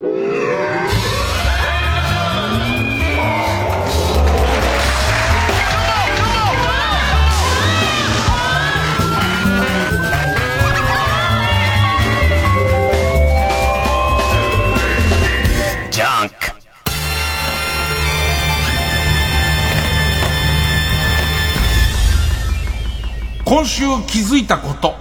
今週気づいたこと。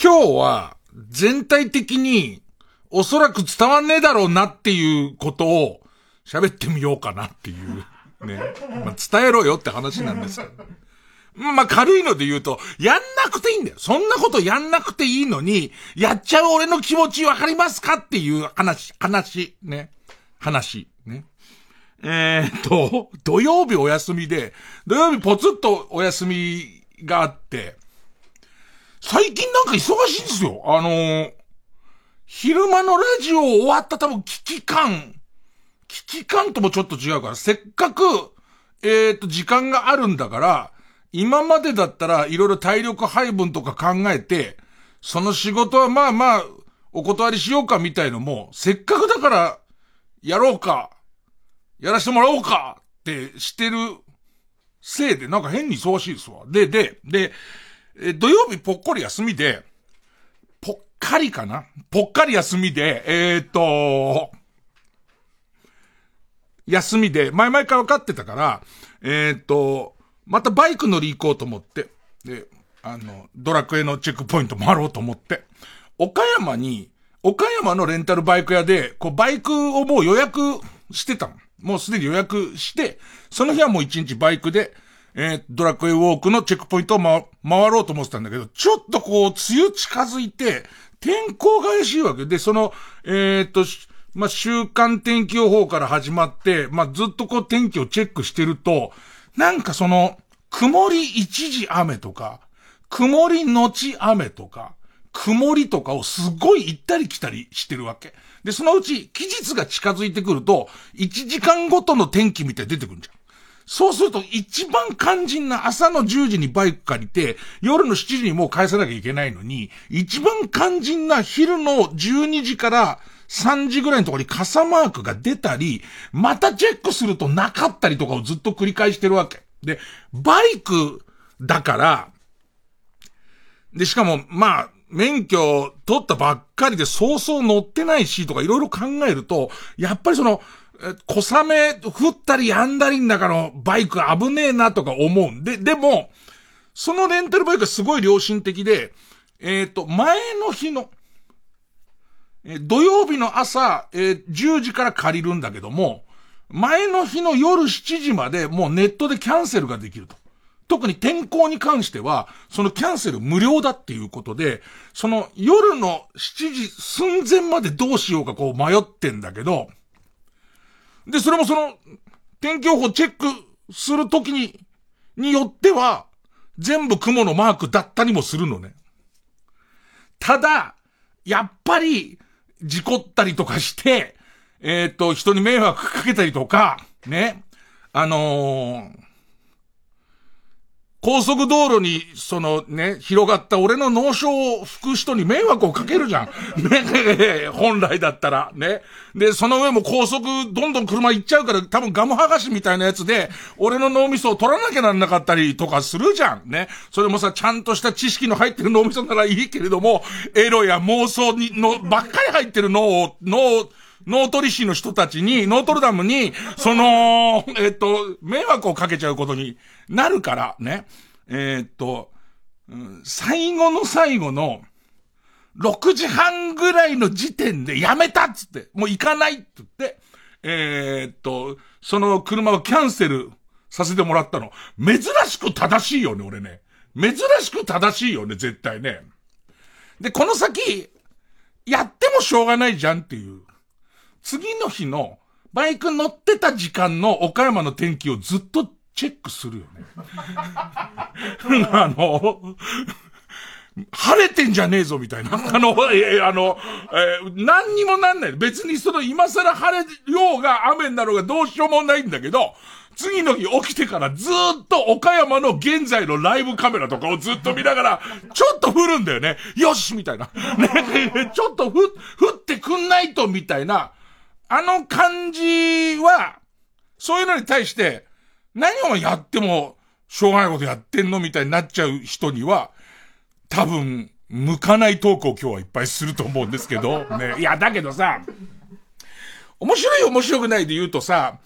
今日は全体的におそらく伝わんねえだろうなっていうことを喋ってみようかなっていう。ね。まあ、伝えろよって話なんですけど。まあ、軽いので言うと、やんなくていいんだよ。そんなことやんなくていいのに、やっちゃう俺の気持ちわかりますかっていう話、話、ね。話。ねえー、っと、土曜日お休みで、土曜日ポツッとお休みがあって、最近なんか忙しいんですよ。あのー、昼間のラジオ終わった多分危機感、危機感ともちょっと違うから、せっかく、えー、っと、時間があるんだから、今までだったらいろいろ体力配分とか考えて、その仕事はまあまあ、お断りしようかみたいのも、せっかくだから、やろうか、やらしてもらおうかってしてるせいで、なんか変に忙しいですわ。で、で、で、え土曜日ぽっこり休みで、ぽっかりかな？ぽっかり休みで、えー、っと、休みで、前々から分かってたから、えー、っと、またバイク乗り行こうと思って、で、あの、ドラクエのチェックポイント回ろうと思って、岡山に、岡山のレンタルバイク屋で、こう、バイクをもう予約してたの。もうすでに予約して、その日はもう一日バイクで、えー、ドラクエウォークのチェックポイントを、ま、回ろうと思ってたんだけど、ちょっとこう、梅雨近づいて、天候が怪しいわけで、その、えー、っと、まあ、週間天気予報から始まって、まあ、ずっとこう天気をチェックしてると、なんかその、曇り一時雨とか、曇り後雨とか、曇りとかをすごい行ったり来たりしてるわけ。で、そのうち期日が近づいてくると、1時間ごとの天気みたいに出てくるんじゃん。そうすると一番肝心な朝の10時にバイク借りて、夜の7時にもう返さなきゃいけないのに、一番肝心な昼の12時から3時ぐらいのところに傘マークが出たり、またチェックするとなかったりとかをずっと繰り返してるわけ。で、バイクだから、で、しかも、まあ、免許取ったばっかりでそうそう乗ってないしとかいろいろ考えると、やっぱりその、小雨降ったりやんだりん中のバイク危ねえなとか思うんで、でも、そのレンタルバイクがすごい良心的で、えっ、ー、と、前の日の、え土曜日の朝、えー、10時から借りるんだけども、前の日の夜7時までもうネットでキャンセルができると。特に天候に関しては、そのキャンセル無料だっていうことで、その夜の7時寸前までどうしようかこう迷ってんだけど、で、それもその、天気予報チェックするときに、によっては、全部雲のマークだったりもするのね。ただ、やっぱり、事故ったりとかして、えっ、ー、と、人に迷惑かけたりとか、ね、あのー高速道路に、そのね、広がった俺の脳症を吹く人に迷惑をかけるじゃん。ね、本来だったら、ね。で、その上も高速、どんどん車行っちゃうから、多分ガム剥がしみたいなやつで、俺の脳みそを取らなきゃなんなかったりとかするじゃん。ね。それもさ、ちゃんとした知識の入ってる脳みそならいいけれども、エロや妄想に、の、ばっかり入ってる脳を、脳、脳取り師の人たちに、ノートルダムに、その、えっと、迷惑をかけちゃうことになるから、ね。えっと、最後の最後の、6時半ぐらいの時点でやめたっつって、もう行かないって言って、えー、っと、その車をキャンセルさせてもらったの。珍しく正しいよね、俺ね。珍しく正しいよね、絶対ね。で、この先、やってもしょうがないじゃんっていう。次の日の、バイク乗ってた時間の岡山の天気をずっとチェックするよね。あの、晴れてんじゃねえぞ、みたいな。あの、えー、あの、えー、何にもなんない。別にその今更晴れようが雨になろうがどうしようもないんだけど、次の日起きてからずっと岡山の現在のライブカメラとかをずっと見ながら、ちょっと降るんだよね。よしみたいな。ね、ちょっと降、降ってくんないと、みたいな。あの感じは、そういうのに対して、何をやっても、しょうがないことやってんのみたいになっちゃう人には、多分、向かないトークを今日はいっぱいすると思うんですけど、ね。いや、だけどさ、面白い面白くないで言うとさ、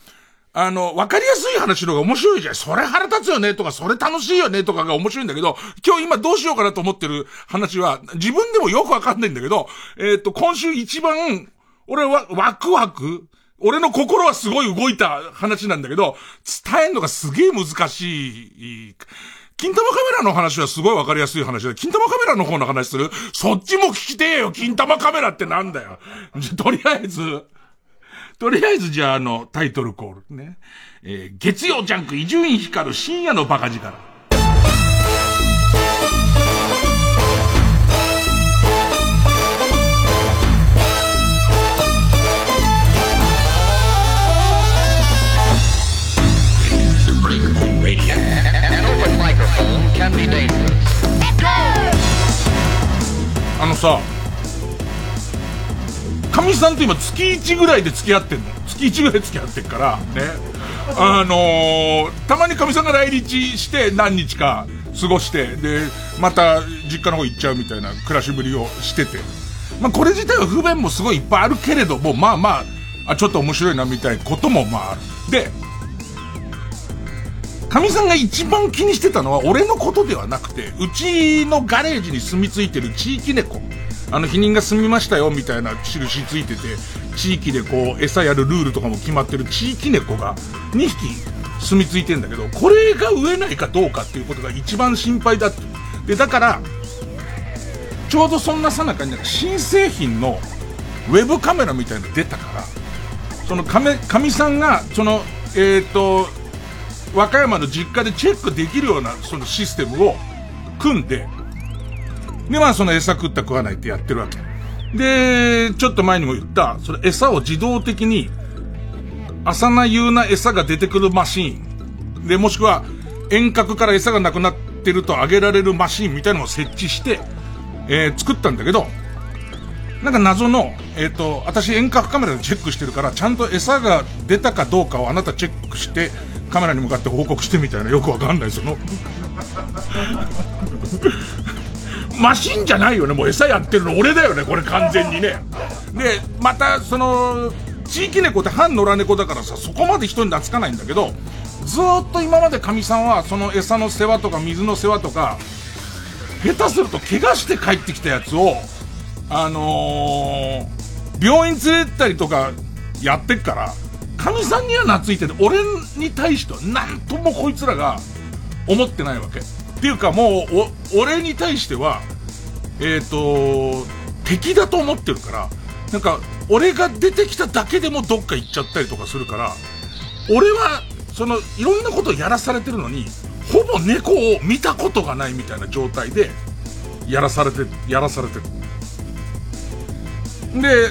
あの、わかりやすい話の方が面白いじゃん。それ腹立つよねとか、それ楽しいよねとかが面白いんだけど、今日今どうしようかなと思ってる話は、自分でもよくわかんないんだけど、えっ、ー、と、今週一番、俺はワクワク？俺の心はすごい動いた話なんだけど、伝えんのがすげえ難しい。金玉カメラの話はすごいわかりやすい話で、金玉カメラの方の話する？そっちも聞きてえよ金玉カメラってなんだよとりあえず、とりあえずじゃああの、タイトルコールね。えー、月曜ジャンク伊集院光る深夜のバカ力。あのさ、かみさんと今月1ぐらいで付き合ってんの。月1ぐらい付き合ってっから、ね。あのー、たまにかみさんが来日して何日か過ごして、で、また実家の方行っちゃうみたいな暮らしぶりをしてて。まあこれ自体は不便もすごいいっぱいあるけれども、まあまあ、あ、ちょっと面白いなみたいなこともまあある。で、かみさんが一番気にしてたのは俺のことではなくて、うちのガレージに住み着いてる地域猫。あの、避妊が済みましたよ、みたいな印ついてて、地域でこう、餌やるルールとかも決まってる地域猫が2匹住み着いてんだけど、これが飢えないかどうかっていうことが一番心配だって。で、だから、ちょうどそんなさなかになんか新製品のウェブカメラみたいなの出たから、そのかめ、かみさんが、その、えっ、ー、と、和歌山の実家でチェックできるようなそのシステムを組んで、で、まあその餌食った食わないってやってるわけ。で、ちょっと前にも言った、それ餌を自動的に、朝な夕な餌が出てくるマシーン。で、もしくは遠隔から餌がなくなってると上げられるマシーンみたいなのを設置して、えー、作ったんだけど、なんか謎の、えっ、ー、と、私遠隔カメラでチェックしてるから、ちゃんと餌が出たかどうかをあなたチェックして、カメラに向かって報告してみたいなよくわかんないその。マシンじゃないよねもう餌やってるの。俺だよねこれ完全にね。でまたその地域猫って反野良猫だからさそこまで人に懐かないんだけどずっと今までかみさんはその餌の世話とか水の世話とか下手すると怪我して帰ってきたやつをあのー、病院連れてったりとかやってっからかみさんには懐いてて、俺に対してはなんともこいつらが思ってないわけ。っていうかもう、俺に対しては、えっ、ー、と、敵だと思ってるから、なんか、俺が出てきただけでもどっか行っちゃったりとかするから、俺は、その、いろんなことをやらされてるのに、ほぼ猫を見たことがないみたいな状態で、やらされて、やらされてる。で、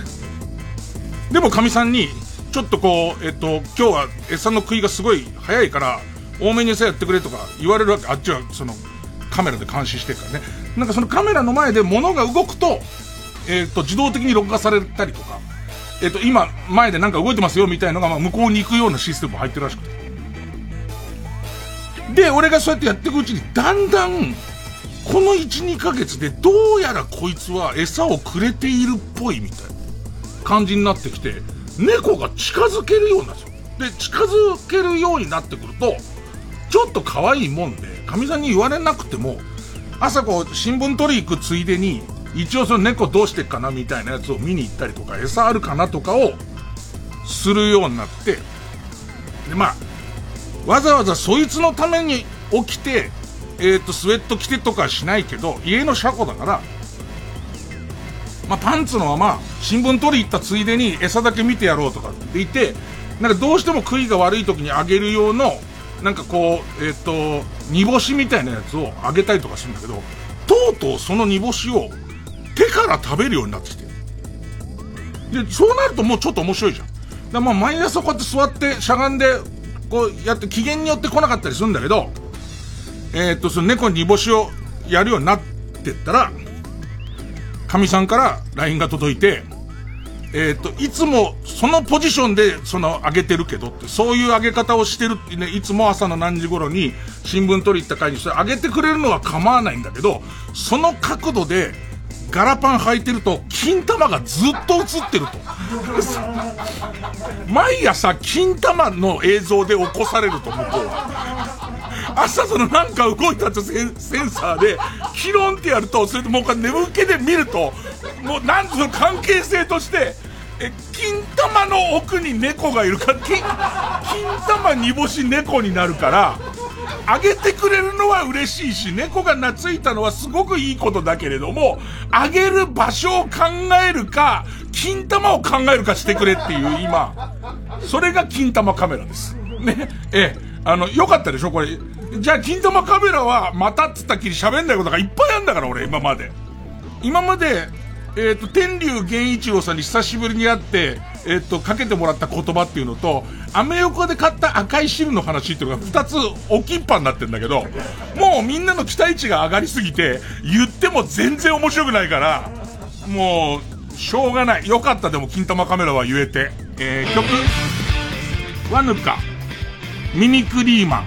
でもかみさんに、ちょっとこう、えっと、今日は餌の食いがすごい早いから、多めに餌やってくれとか言われるわけ。あっちはその、カメラで監視してるからね。なんかそのカメラの前で物が動くと、えっと、自動的に録画されたりとか、えっと、今、前でなんか動いてますよみたいなのが、まあ、向こうに行くようなシステムも入ってるらしくて。で、俺がそうやってやっていくうちに、だんだん、この1、2ヶ月でどうやらこいつは餌をくれているっぽいみたいな感じになってきて、猫が近づけるようになるんですよ。で、近づけるようになってくると、ちょっと可愛いもんで、かみさんに言われなくても、朝こう、新聞取り行くついでに、一応その猫どうしてっかなみたいなやつを見に行ったりとか、餌あるかなとかを、するようになって、で、まあ、わざわざそいつのために起きて、えっ、ー、と、スウェット着てとかしないけど、家の車庫だから、まあ、パンツのまま、新聞取り行ったついでに餌だけ見てやろうとかって言って、なんかどうしても食いが悪い時にあげる用の、なんかこう、えっ、ー、と、煮干しみたいなやつをあげたりとかするんだけど、とうとうその煮干しを手から食べるようになってきて。で、そうなるともうちょっと面白いじゃん。だまあ毎朝こうやって座ってしゃがんで、こうやって機嫌によって来なかったりするんだけど、えー、と、その猫に煮干しをやるようになってったら、神さんから LINE が届いて、えっ、と、いつもそのポジションでその上げてるけどって、そういう上げ方をしてるってね、いつも朝の何時頃に新聞取り行った会にそれ上げてくれるのは構わないんだけど、その角度でガラパン履いてると、金玉がずっと映ってると。毎朝金玉の映像で起こされると、向こうは。朝そのなんか動いたとセンサーで、キロンってやると、それでもう一回眠気で見ると、もうなんその関係性として、え、金玉の奥に猫がいるか、金、金玉煮干し猫になるから、あげてくれるのは嬉しいし、猫が懐いたのはすごくいいことだけれども、あげる場所を考えるか、金玉を考えるかしてくれっていう今、それが金玉カメラです。ね。ええ、あの、よかったでしょ？これ。じゃあ、金玉カメラは、またっつったきり喋んないことがいっぱいあるんだから、俺、今まで。今まで、えっ、ー、と、天竜源一郎さんに久しぶりに会って、えっ、ー、と、かけてもらった言葉っていうのと、アメ横で買った赤い汁の話っていうのが二つ置きっぱになってんだけど、もうみんなの期待値が上がりすぎて、言っても全然面白くないから、もう、しょうがない。よかったでも、金玉カメラは言えて。えー、曲、ワヌカ、ミニクリーマン、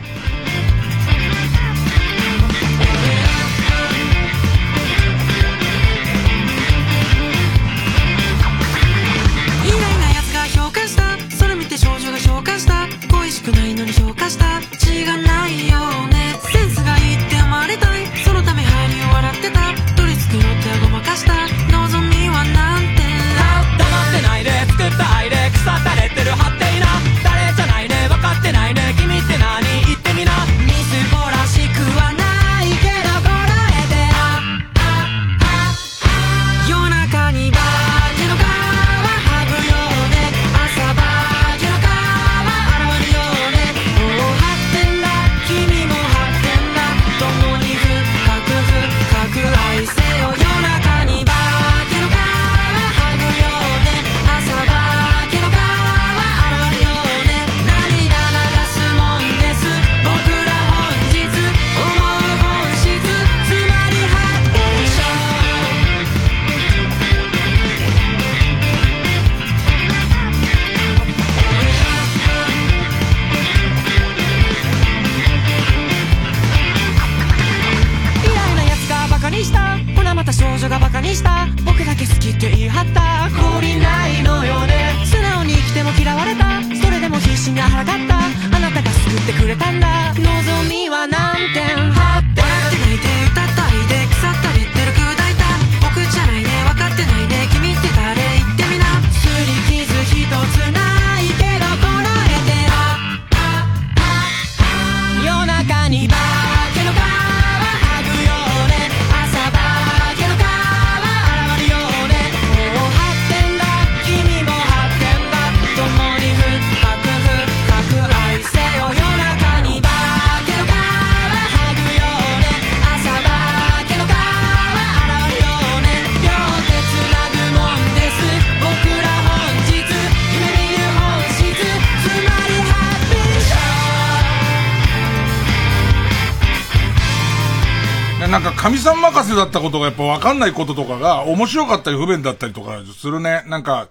だったことがやっぱわかんないこととかが面白かったり不便だったりとかするね。なんか、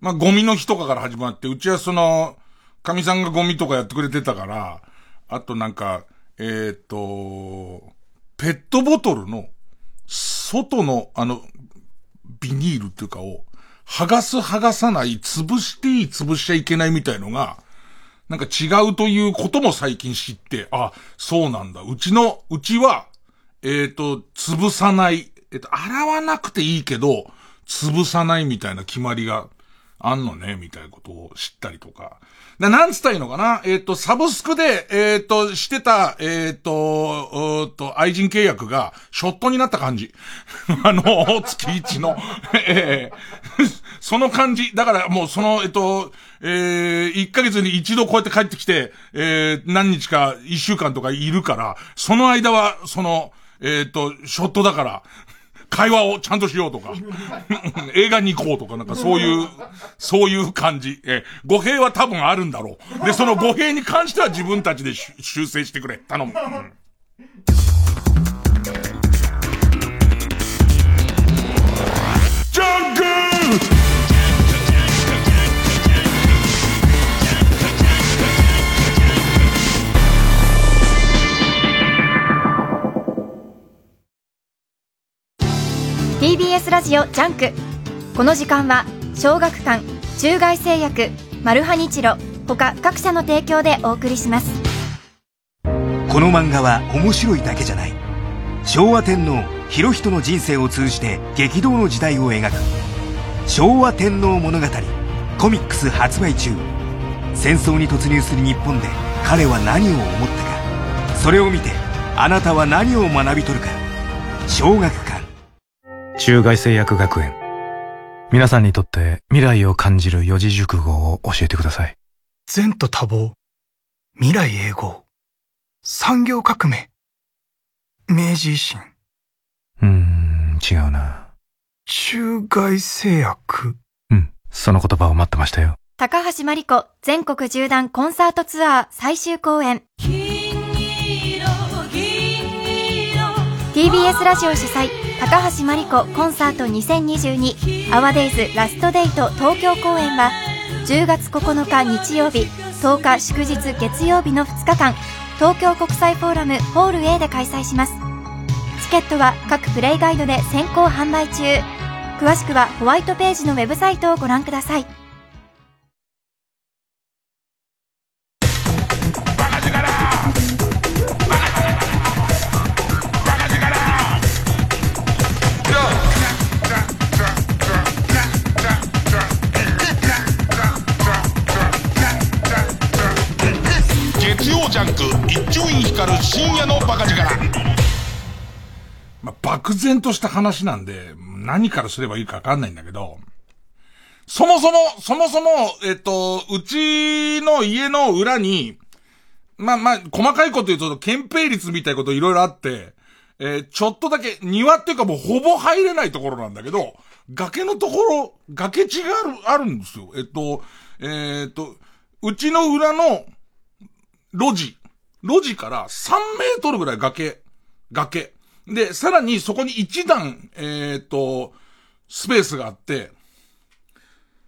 まあ、ゴミの日とかから始まって、うちはその、神さんがゴミとかやってくれてたから、あとなんか、えーっと、ペットボトルの、外の、あの、ビニールっていうかを、剥がす剥がさない、潰していい潰しちゃいけないみたいのが、なんか違うということも最近知って、あ、そうなんだ。うちの、うちは、えっ、と、潰さない。えっ、と、洗わなくていいけど、潰さないみたいな決まりがあんのね、みたいなことを知ったりとか。ななんつったらいいのかな？えっ、と、サブスクで、えっ、と、してた、えっ、と、うっと、愛人契約が、ショットになった感じ。あの、月一の。ええ その感じ。だからもうその、えっと、えー、1ヶ月に一度こうやって帰ってきて、えー、何日か、1週間とかいるから、その間は、その、えっ、と、ショットだから、会話をちゃんとしようとか、映画に行こうとか、なんかそういう、そういう感じ。え、語弊は多分あるんだろう。で、その語弊に関しては自分たちで修正してくれ。頼む。うん TBS ラジオジャンク。この時間は小学館中外製薬マルハニチロ他各社の提供でお送りします。この漫画は面白いだけじゃない。昭和天皇裕仁の人生を通じて激動の時代を描く。昭和天皇物語コミックス発売中。戦争に突入する日本で彼は何を思ったか。それを見てあなたは何を学び取るか。小学館中外製薬学園。皆さんにとって未来を感じる四字熟語を教えてください。前途多忙。未来永劫。産業革命。明治維新。うーん、違うな。中外製薬。うん、その言葉を待ってましたよ。高橋真理子全国縦断コンサートツアー最終公演。TBS ラジオ主催高橋真理子コンサート2022アワデイズラストデート東京公演は10月9日日曜日10日祝日月曜日の2日間東京国際フォーラムホール A で開催します。チケットは各プレイガイドで先行販売中。詳しくはホワイトページのウェブサイトをご覧ください。ジャック一丁院光る深夜のバカ力。まあ、漠然とした話なんで、何からすればいいかわかんないんだけど、そもそも、そもそも、えっと、うちの家の裏に、まあまあ、細かいこと言うと、憲兵率みたいなこといろいろあって、えー、ちょっとだけ、庭っていうかもうほぼ入れないところなんだけど、崖のところ、崖地がある、あるんですよ。えっと、えー、っと、うちの裏の路地、路地から3メートルぐらい崖、崖。で、さらにそこに一段、えっ、ー、と、スペースがあって、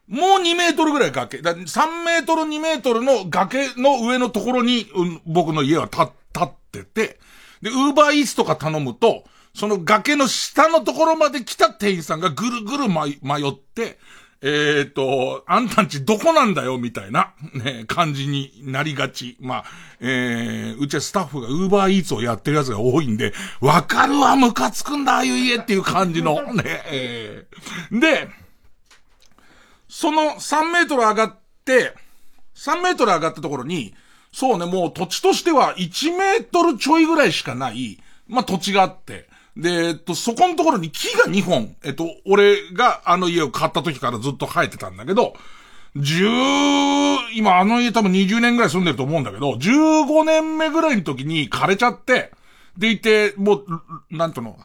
もう2メートルぐらい崖。だ3メートル2メートルの崖の上のところに、うん、僕の家は立ってて、で、ウーバーイーツとか頼むと、その崖の下のところまで来た店員さんがぐるぐる迷って、えっ、ー、と、あんたんちどこなんだよ、みたいな、ね、感じになりがち。まあ、えー、うちはスタッフがウーバーイーツをやってるやつが多いんで、わかるわ、ムカつくんだ、ああいう家っていう感じの、ね、えー、で、その3メートル上がって、3メートル上がったところに、そうね、もう土地としては1メートルちょいぐらいしかない、まあ土地があって、で、えっと、そこのところに木が2本、えっと、俺があの家を買った時からずっと生えてたんだけど、十、今あの家多分20年ぐらい住んでると思うんだけど、15年目ぐらいの時に枯れちゃって、でいて、もう、なんとの、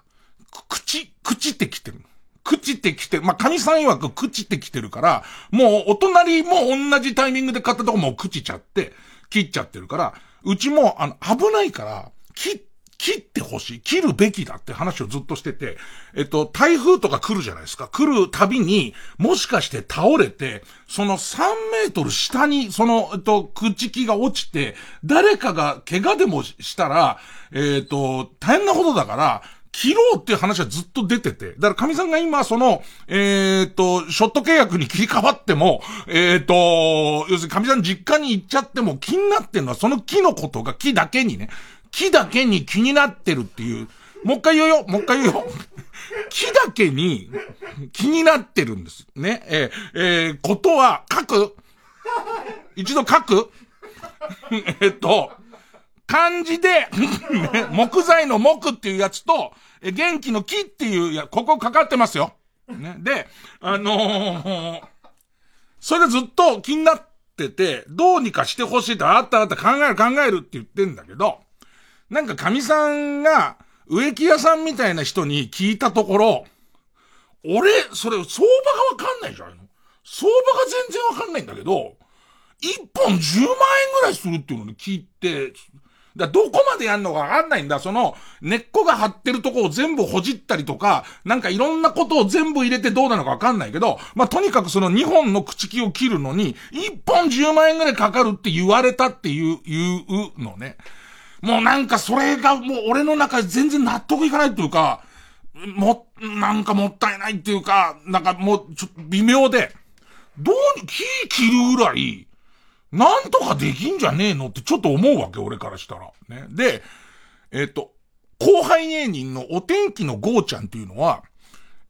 口、口ってきてる。口ってきてる。まあ、神さん曰く口ってきてるから、もうお隣も同じタイミングで買ったとこも朽ちちゃって、切っちゃってるから、うちも、あの、危ないから、切っ切ってほしい。切るべきだって話をずっとしてて、えっと、台風とか来るじゃないですか。来るたびに、もしかして倒れて、その3メートル下に、その、えっと、朽木が落ちて、誰かが怪我でもしたら、えっと、大変なことだから、切ろうっていう話はずっと出てて。だから神さんが今、その、えっ、と、ショット契約に切り替わっても、えっ、と、要するに神さん実家に行っちゃっても気になってんのはその木のことが木だけにね、木だけに気になってるっていう、もう一回言うよ、もう一回言うよ。木だけに気になってるんです。ね。えー、えー、ことは書く一度書く えっと、漢字で木材の木っていうやつと、え元気の木っていうや、ここかかってますよ。ね。で、あのー、それでずっと気になってて、どうにかしてほしいって、あったあった考える考えるって言ってんだけど、なんか神さんが、植木屋さんみたいな人に聞いたところ、俺、それ、相場がわかんないじゃん。相場が全然わかんないんだけど、一本10万円ぐらいするっていうのに聞いて、だどこまでやんのかわかんないんだ。その、根っこが張ってるとこを全部ほじったりとか、なんかいろんなことを全部入れてどうなのかわかんないけど、まあ、とにかくその2本の口木を切るのに、1本10万円ぐらいかかるって言われたっていう、いうのね。もうなんかそれがもう俺の中で全然納得いかないっていうか、も、なんかもったいないっていうか、なんかもうちょっと微妙で、どうに、木切るぐらい、なんとかできんじゃねえのってちょっと思うわけ、俺からしたら。ね。で、えっ、と、後輩芸人のお天気のゴーちゃんっていうのは、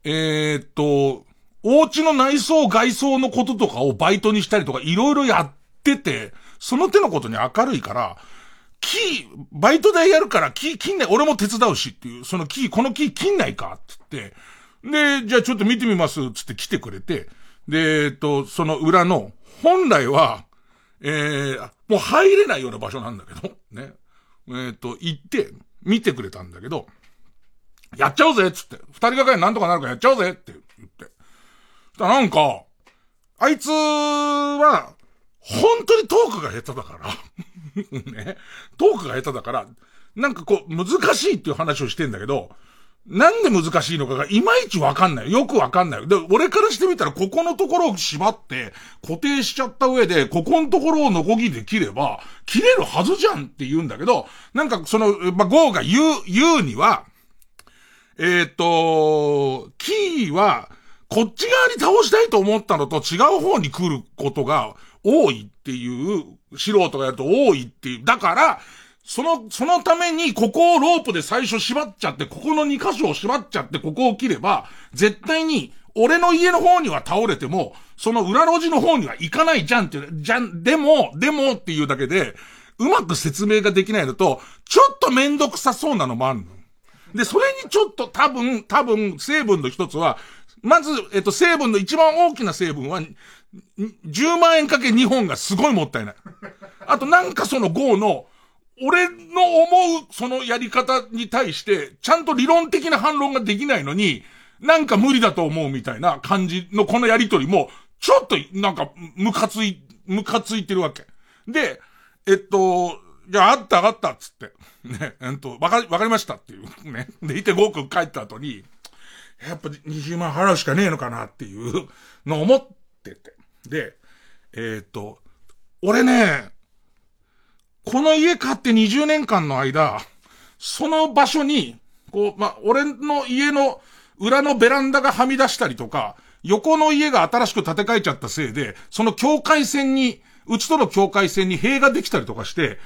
えっ、と、お家の内装外装のこととかをバイトにしたりとかいろいろやってて、その手のことに明るいから、キー、バイト代やるからキー切んない、俺も手伝うしっていう、そのキー、このキー切んないかって言って、で、じゃあちょっと見てみますつって来てくれて、で、えっと、その裏の、本来は、えー、もう入れないような場所なんだけど、ね。えっ、と、行って、見てくれたんだけど、やっちゃおうぜつって、二人がかりなんとかなるからやっちゃおうぜって言って。したらなんか、あいつは、本当にトークが下手だから ね。トークが下手だから、なんかこう、難しいっていう話をしてんだけど、なんで難しいのかがいまいちわかんない。よくわかんない。で、俺からしてみたら、ここのところを縛って、固定しちゃった上で、ここのところをノコギで切れば、切れるはずじゃんって言うんだけど、なんかその、まあ、ゴーが言う、言うには、えっ、ー、と、キーは、こっち側に倒したいと思ったのと違う方に来ることが多いっていう、素人がやると多いっていう。だから、その、そのために、ここをロープで最初縛っちゃって、ここの2箇所を縛っちゃって、ここを切れば、絶対に、俺の家の方には倒れても、その裏路地の方には行かないじゃんっていう、じゃん、でも、でもっていうだけで、うまく説明ができないのと、ちょっとめんどくさそうなのもあるの。で、それにちょっと多分、多分、成分の一つは、まず、えっと、成分の一番大きな成分は、10万円かけ2本がすごいもったいない。あとなんかその5の、俺の思うそのやり方に対して、ちゃんと理論的な反論ができないのに、なんか無理だと思うみたいな感じのこのやりとりも、ちょっとなんかムカつい、ムカついてるわけ。で、えっと、じゃああったあったっつって。ね、えっと、わか、わかりましたっていう。ね。で、いて5く帰った後に、やっぱ20万払うしかねえのかなっていうのを思ってて。で、えっと、俺ね、この家買って20年間の間、その場所に、こう、ま、俺の家の裏のベランダがはみ出したりとか、横の家が新しく建て替えちゃったせいで、その境界線に、うちとの境界線に塀ができたりとかして、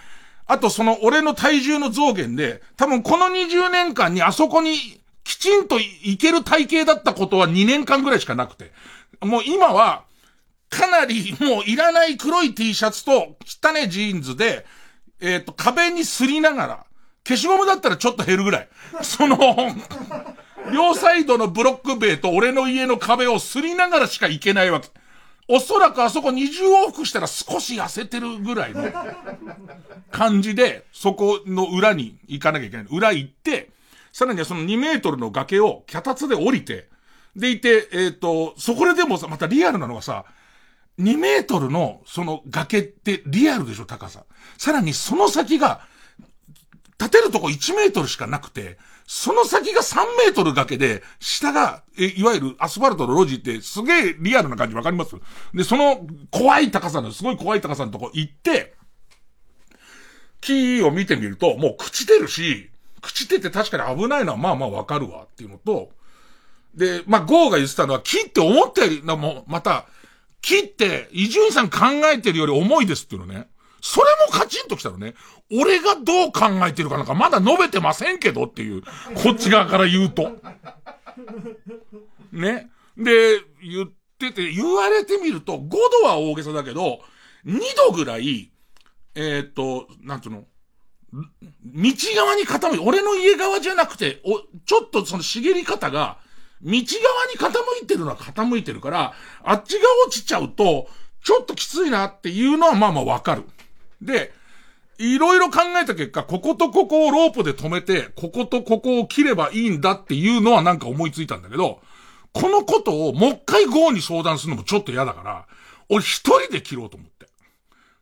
あとその俺の体重の増減で、多分この20年間にあそこにきちんと行ける体型だったことは2年間ぐらいしかなくて。もう今は、かなりもういらない黒い T シャツと汚ねジーンズで、えっ、ー、と、壁にすりながら、消しゴムだったらちょっと減るぐらい。その、両サイドのブロック塀と俺の家の壁をすりながらしか行けないわけ。おそらくあそこ20往復したら少し痩せてるぐらいの感じで、そこの裏に行かなきゃいけない。裏行って、さらにはその2メートルの崖を脚立で降りて、でいて、えっ、ー、と、そこででもさ、またリアルなのがさ、2メートルのその崖ってリアルでしょ、高さ。さらにその先が、立てるとこ1メートルしかなくて、その先が3メートル崖で、下が、え、いわゆるアスファルトの路地ってすげえリアルな感じわかります？で、その怖い高さの、すごい怖い高さのとこ行って、木を見てみると、もう朽ちてるし、朽ちてて確かに危ないのはまあまあわかるわっていうのと、で、まあ、ゴーが言ってたのは、木って思ったより、もまた、木って、伊集院さん考えてるより重いですっていうのね。それもカチンときたのね。俺がどう考えてるかなんかまだ述べてませんけどっていう。こっち側から言うと。ね。で、言ってて、言われてみると、5度は大げさだけど、2度ぐらい、えー、っと、なんつうの、道側に傾いて、俺の家側じゃなくて、お、ちょっとその茂り方が、道側に傾いてるのは傾いてるから、あっちが落ちちゃうと、ちょっときついなっていうのはまあまあわかる。で、いろいろ考えた結果、こことここをロープで止めて、こことここを切ればいいんだっていうのはなんか思いついたんだけど、このことをもう一回ゴーに相談するのもちょっと嫌だから、俺一人で切ろうと思って。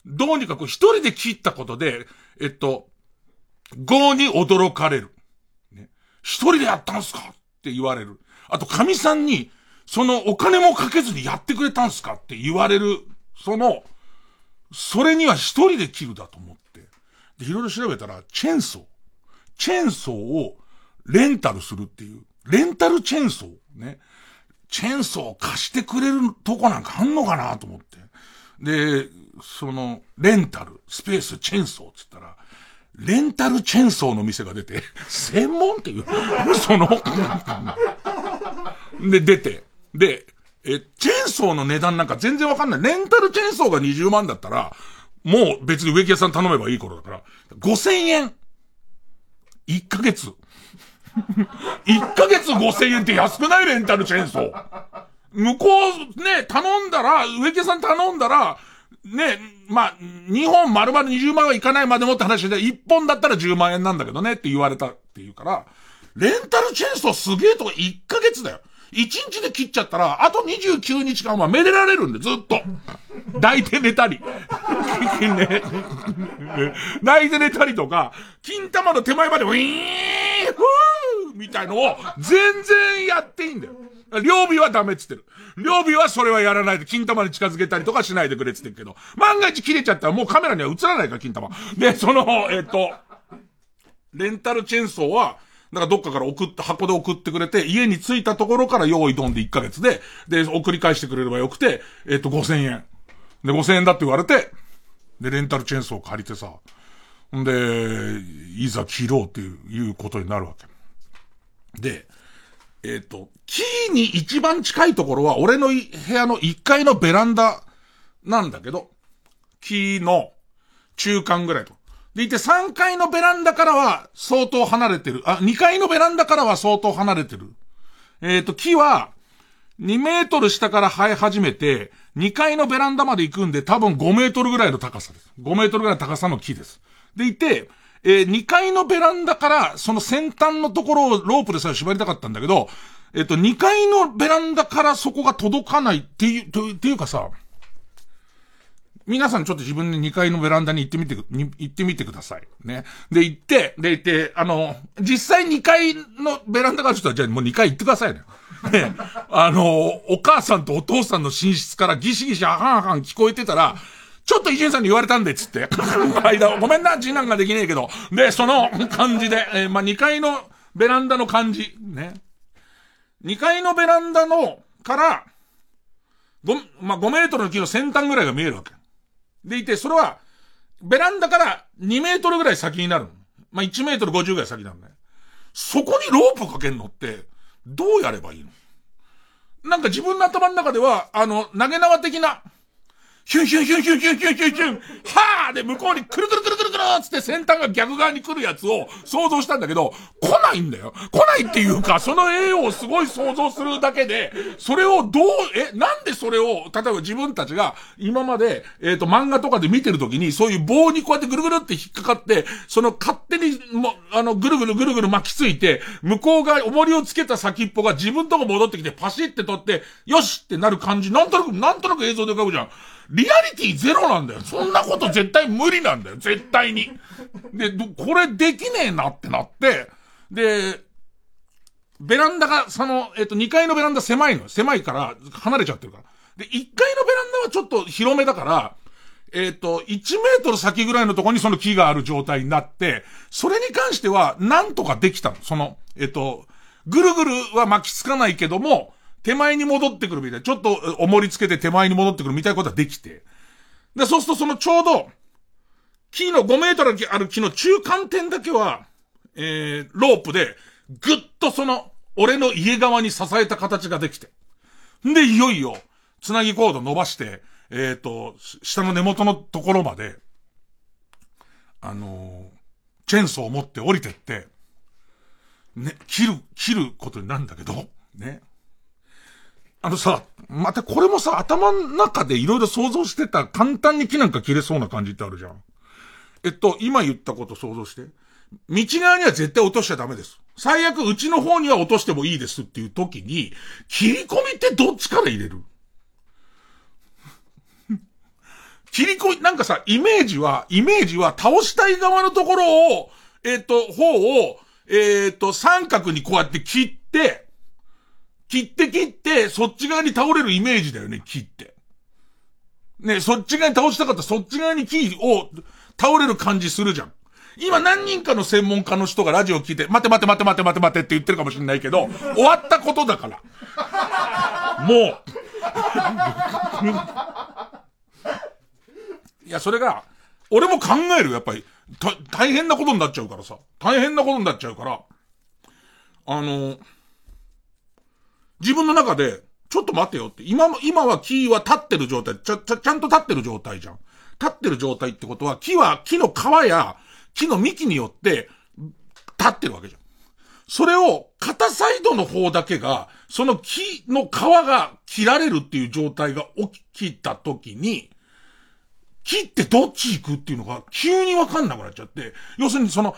どうにかこう一人で切ったことで、えっと、ゴーに驚かれる。ね。一人でやったんすかって言われる。あと、神さんに、そのお金もかけずにやってくれたんすかって言われる。その、それには一人で切るだと思って。で、いろいろ調べたら、チェーンソー。チェーンソーをレンタルするっていう。レンタルチェーンソー。ね。チェーンソーを貸してくれるとこなんかあんのかなと思って。で、その、レンタル、スペース、チェーンソーって言ったら、レンタルチェーンソーの店が出て、専門っていう、その、で、出て、で、え、チェーンソーの値段なんか全然わかんない。レンタルチェーンソーが20万だったら、もう別に植木屋さん頼めばいい頃だから、5000円。1ヶ月。1ヶ月5000円って安くない？レンタルチェーンソー。向こうね、頼んだら、植木屋さん頼んだら、ね、まあ、2本丸々20万はいかないまでもって話で、1本だったら10万円なんだけどねって言われたって言うから、レンタルチェーンソーすげえとか1ヶ月だよ。1日で切っちゃったら、あと29日間はめでられるんで、ずっと。抱いて寝たり。ね。抱いて寝たりとか、金玉の手前までウィーンフーみたいのを全然やっていいんだよ。両日はダメっつってる。両日はそれはやらないで、金玉に近づけたりとかしないでくれっつってるけど、万が一切れちゃったらもうカメラには映らないから、金玉。で、その、えっ、と、レンタルチェーンソーは、だからどっかから送って、箱で送ってくれて、家に着いたところから用意ドンで1ヶ月で、で、送り返してくれればよくて、えっ、と、5000円。で、5000円だって言われて、で、レンタルチェーンソー借りてさ、んで、いざ切ろうっていう、いうことになるわけ。で、えっ、と、キーに一番近いところは、俺の部屋の1階のベランダなんだけど、キーの中間ぐらいと。でいて3階のベランダからは相当離れてる。あ、2階のベランダからは相当離れてる。えっ、ー、と、木は2メートル下から生え始めて、2階のベランダまで行くんで多分5メートルぐらいの高さです。5メートルぐらいの高さの木です。でいて、えー、2階のベランダからその先端のところをロープでさえ縛りたかったんだけど、えっ、ー、と、2階のベランダからそこが届かないっていう、っていうかさ、皆さんちょっと自分で2階のベランダに行ってみて、行ってみてください。ね。で、行って、で、行って、あの、実際2階のベランダがある人は、じゃあもう2階行ってくださいね。ね。あの、お母さんとお父さんの寝室からギシギシはんはん聞こえてたら、ちょっと伊集院さんに言われたんで、つって。間、ごめんな、次男ができねえけど。で、その感じで、えー、まあ、2階のベランダの感じ。ね。2階のベランダの、から、5、まあ、5メートルの木の先端ぐらいが見えるわけ。でいて、それは、ベランダから2メートルぐらい先になるのまあ、1メートル50ぐらい先なのね。そこにロープかけんのって、どうやればいいの？なんか自分の頭の中では、あの、投げ縄的な、ヒュンヒュンヒュンヒュンヒュンヒュンヒュンヒュン、はーで向こうにくるくるくるくるくるつって先端が逆側に来るやつを想像したんだけど、来ないんだよ。来ないっていうか、その絵をすごい想像するだけで、それをどう、え、なんでそれを、例えば自分たちが今まで、えっ、ー、と漫画とかで見てるときに、そういう棒にこうやってぐるぐるって引っかかって、その勝手にも、あの、ぐるぐるぐるぐる巻きついて、向こうが重りをつけた先っぽが自分とこ戻ってきてパシって取って、よしってなる感じ、なんとなく、なんとなく映像で浮かぶじゃん。リアリティゼロなんだよ。そんなこと絶対無理なんだよ。絶対に。で、これできねえなってなって、で、ベランダが、その、えっと、2階のベランダ狭いの。狭いから離れちゃってるから。で、1階のベランダはちょっと広めだから、えっ、と、1メートル先ぐらいのとこにその木がある状態になって、それに関しては、なんとかできたの。その、えっ、と、ぐるぐるは巻きつかないけども、手前に戻ってくるみたい、ちょっと重りつけて手前に戻ってくるみたいなことはできて。で、そうするとそのちょうど、木の5メートルある木の中間点だけは、えー、ロープで、ぐっとその、俺の家側に支えた形ができて。んで、いよいよ、つなぎコード伸ばして、えっ、ー、と、下の根元のところまで、あのー、チェーンソーを持って降りてって、ね、切る、切ることになるんだけど、ね。あのさ、またこれもさ、頭の中でいろいろ想像してた簡単に木なんか切れそうな感じってあるじゃん。えっと、今言ったこと想像して。道側には絶対落としちゃダメです。最悪、うちの方には落としてもいいですっていう時に、切り込みってどっちから入れる？切り込み、なんかさ、イメージは、イメージは倒したい側のところを、えっ、と、方を、えっ、と、三角にこうやって切って、切って切って、そっち側に倒れるイメージだよね、切って。ね、そっち側に倒したかったらそっち側に木を倒れる感じするじゃん。今何人かの専門家の人がラジオ聞いて、待て待て待て待て待て待てって言ってるかもしれないけど、終わったことだから。もう。いや、それが、俺も考えるやっぱり。大変なことになっちゃうからさ。大変なことになっちゃうから、あの、自分の中で、ちょっと待てよって、今も、今は木は立ってる状態、ちゃ、ちゃ、ちゃんと立ってる状態じゃん。立ってる状態ってことは、木は木の皮や木の幹によって立ってるわけじゃん。それを片サイドの方だけが、その木の皮が切られるっていう状態が起きた時に、木ってどっち行くっていうのが急にわかんなくなっちゃって、要するにその、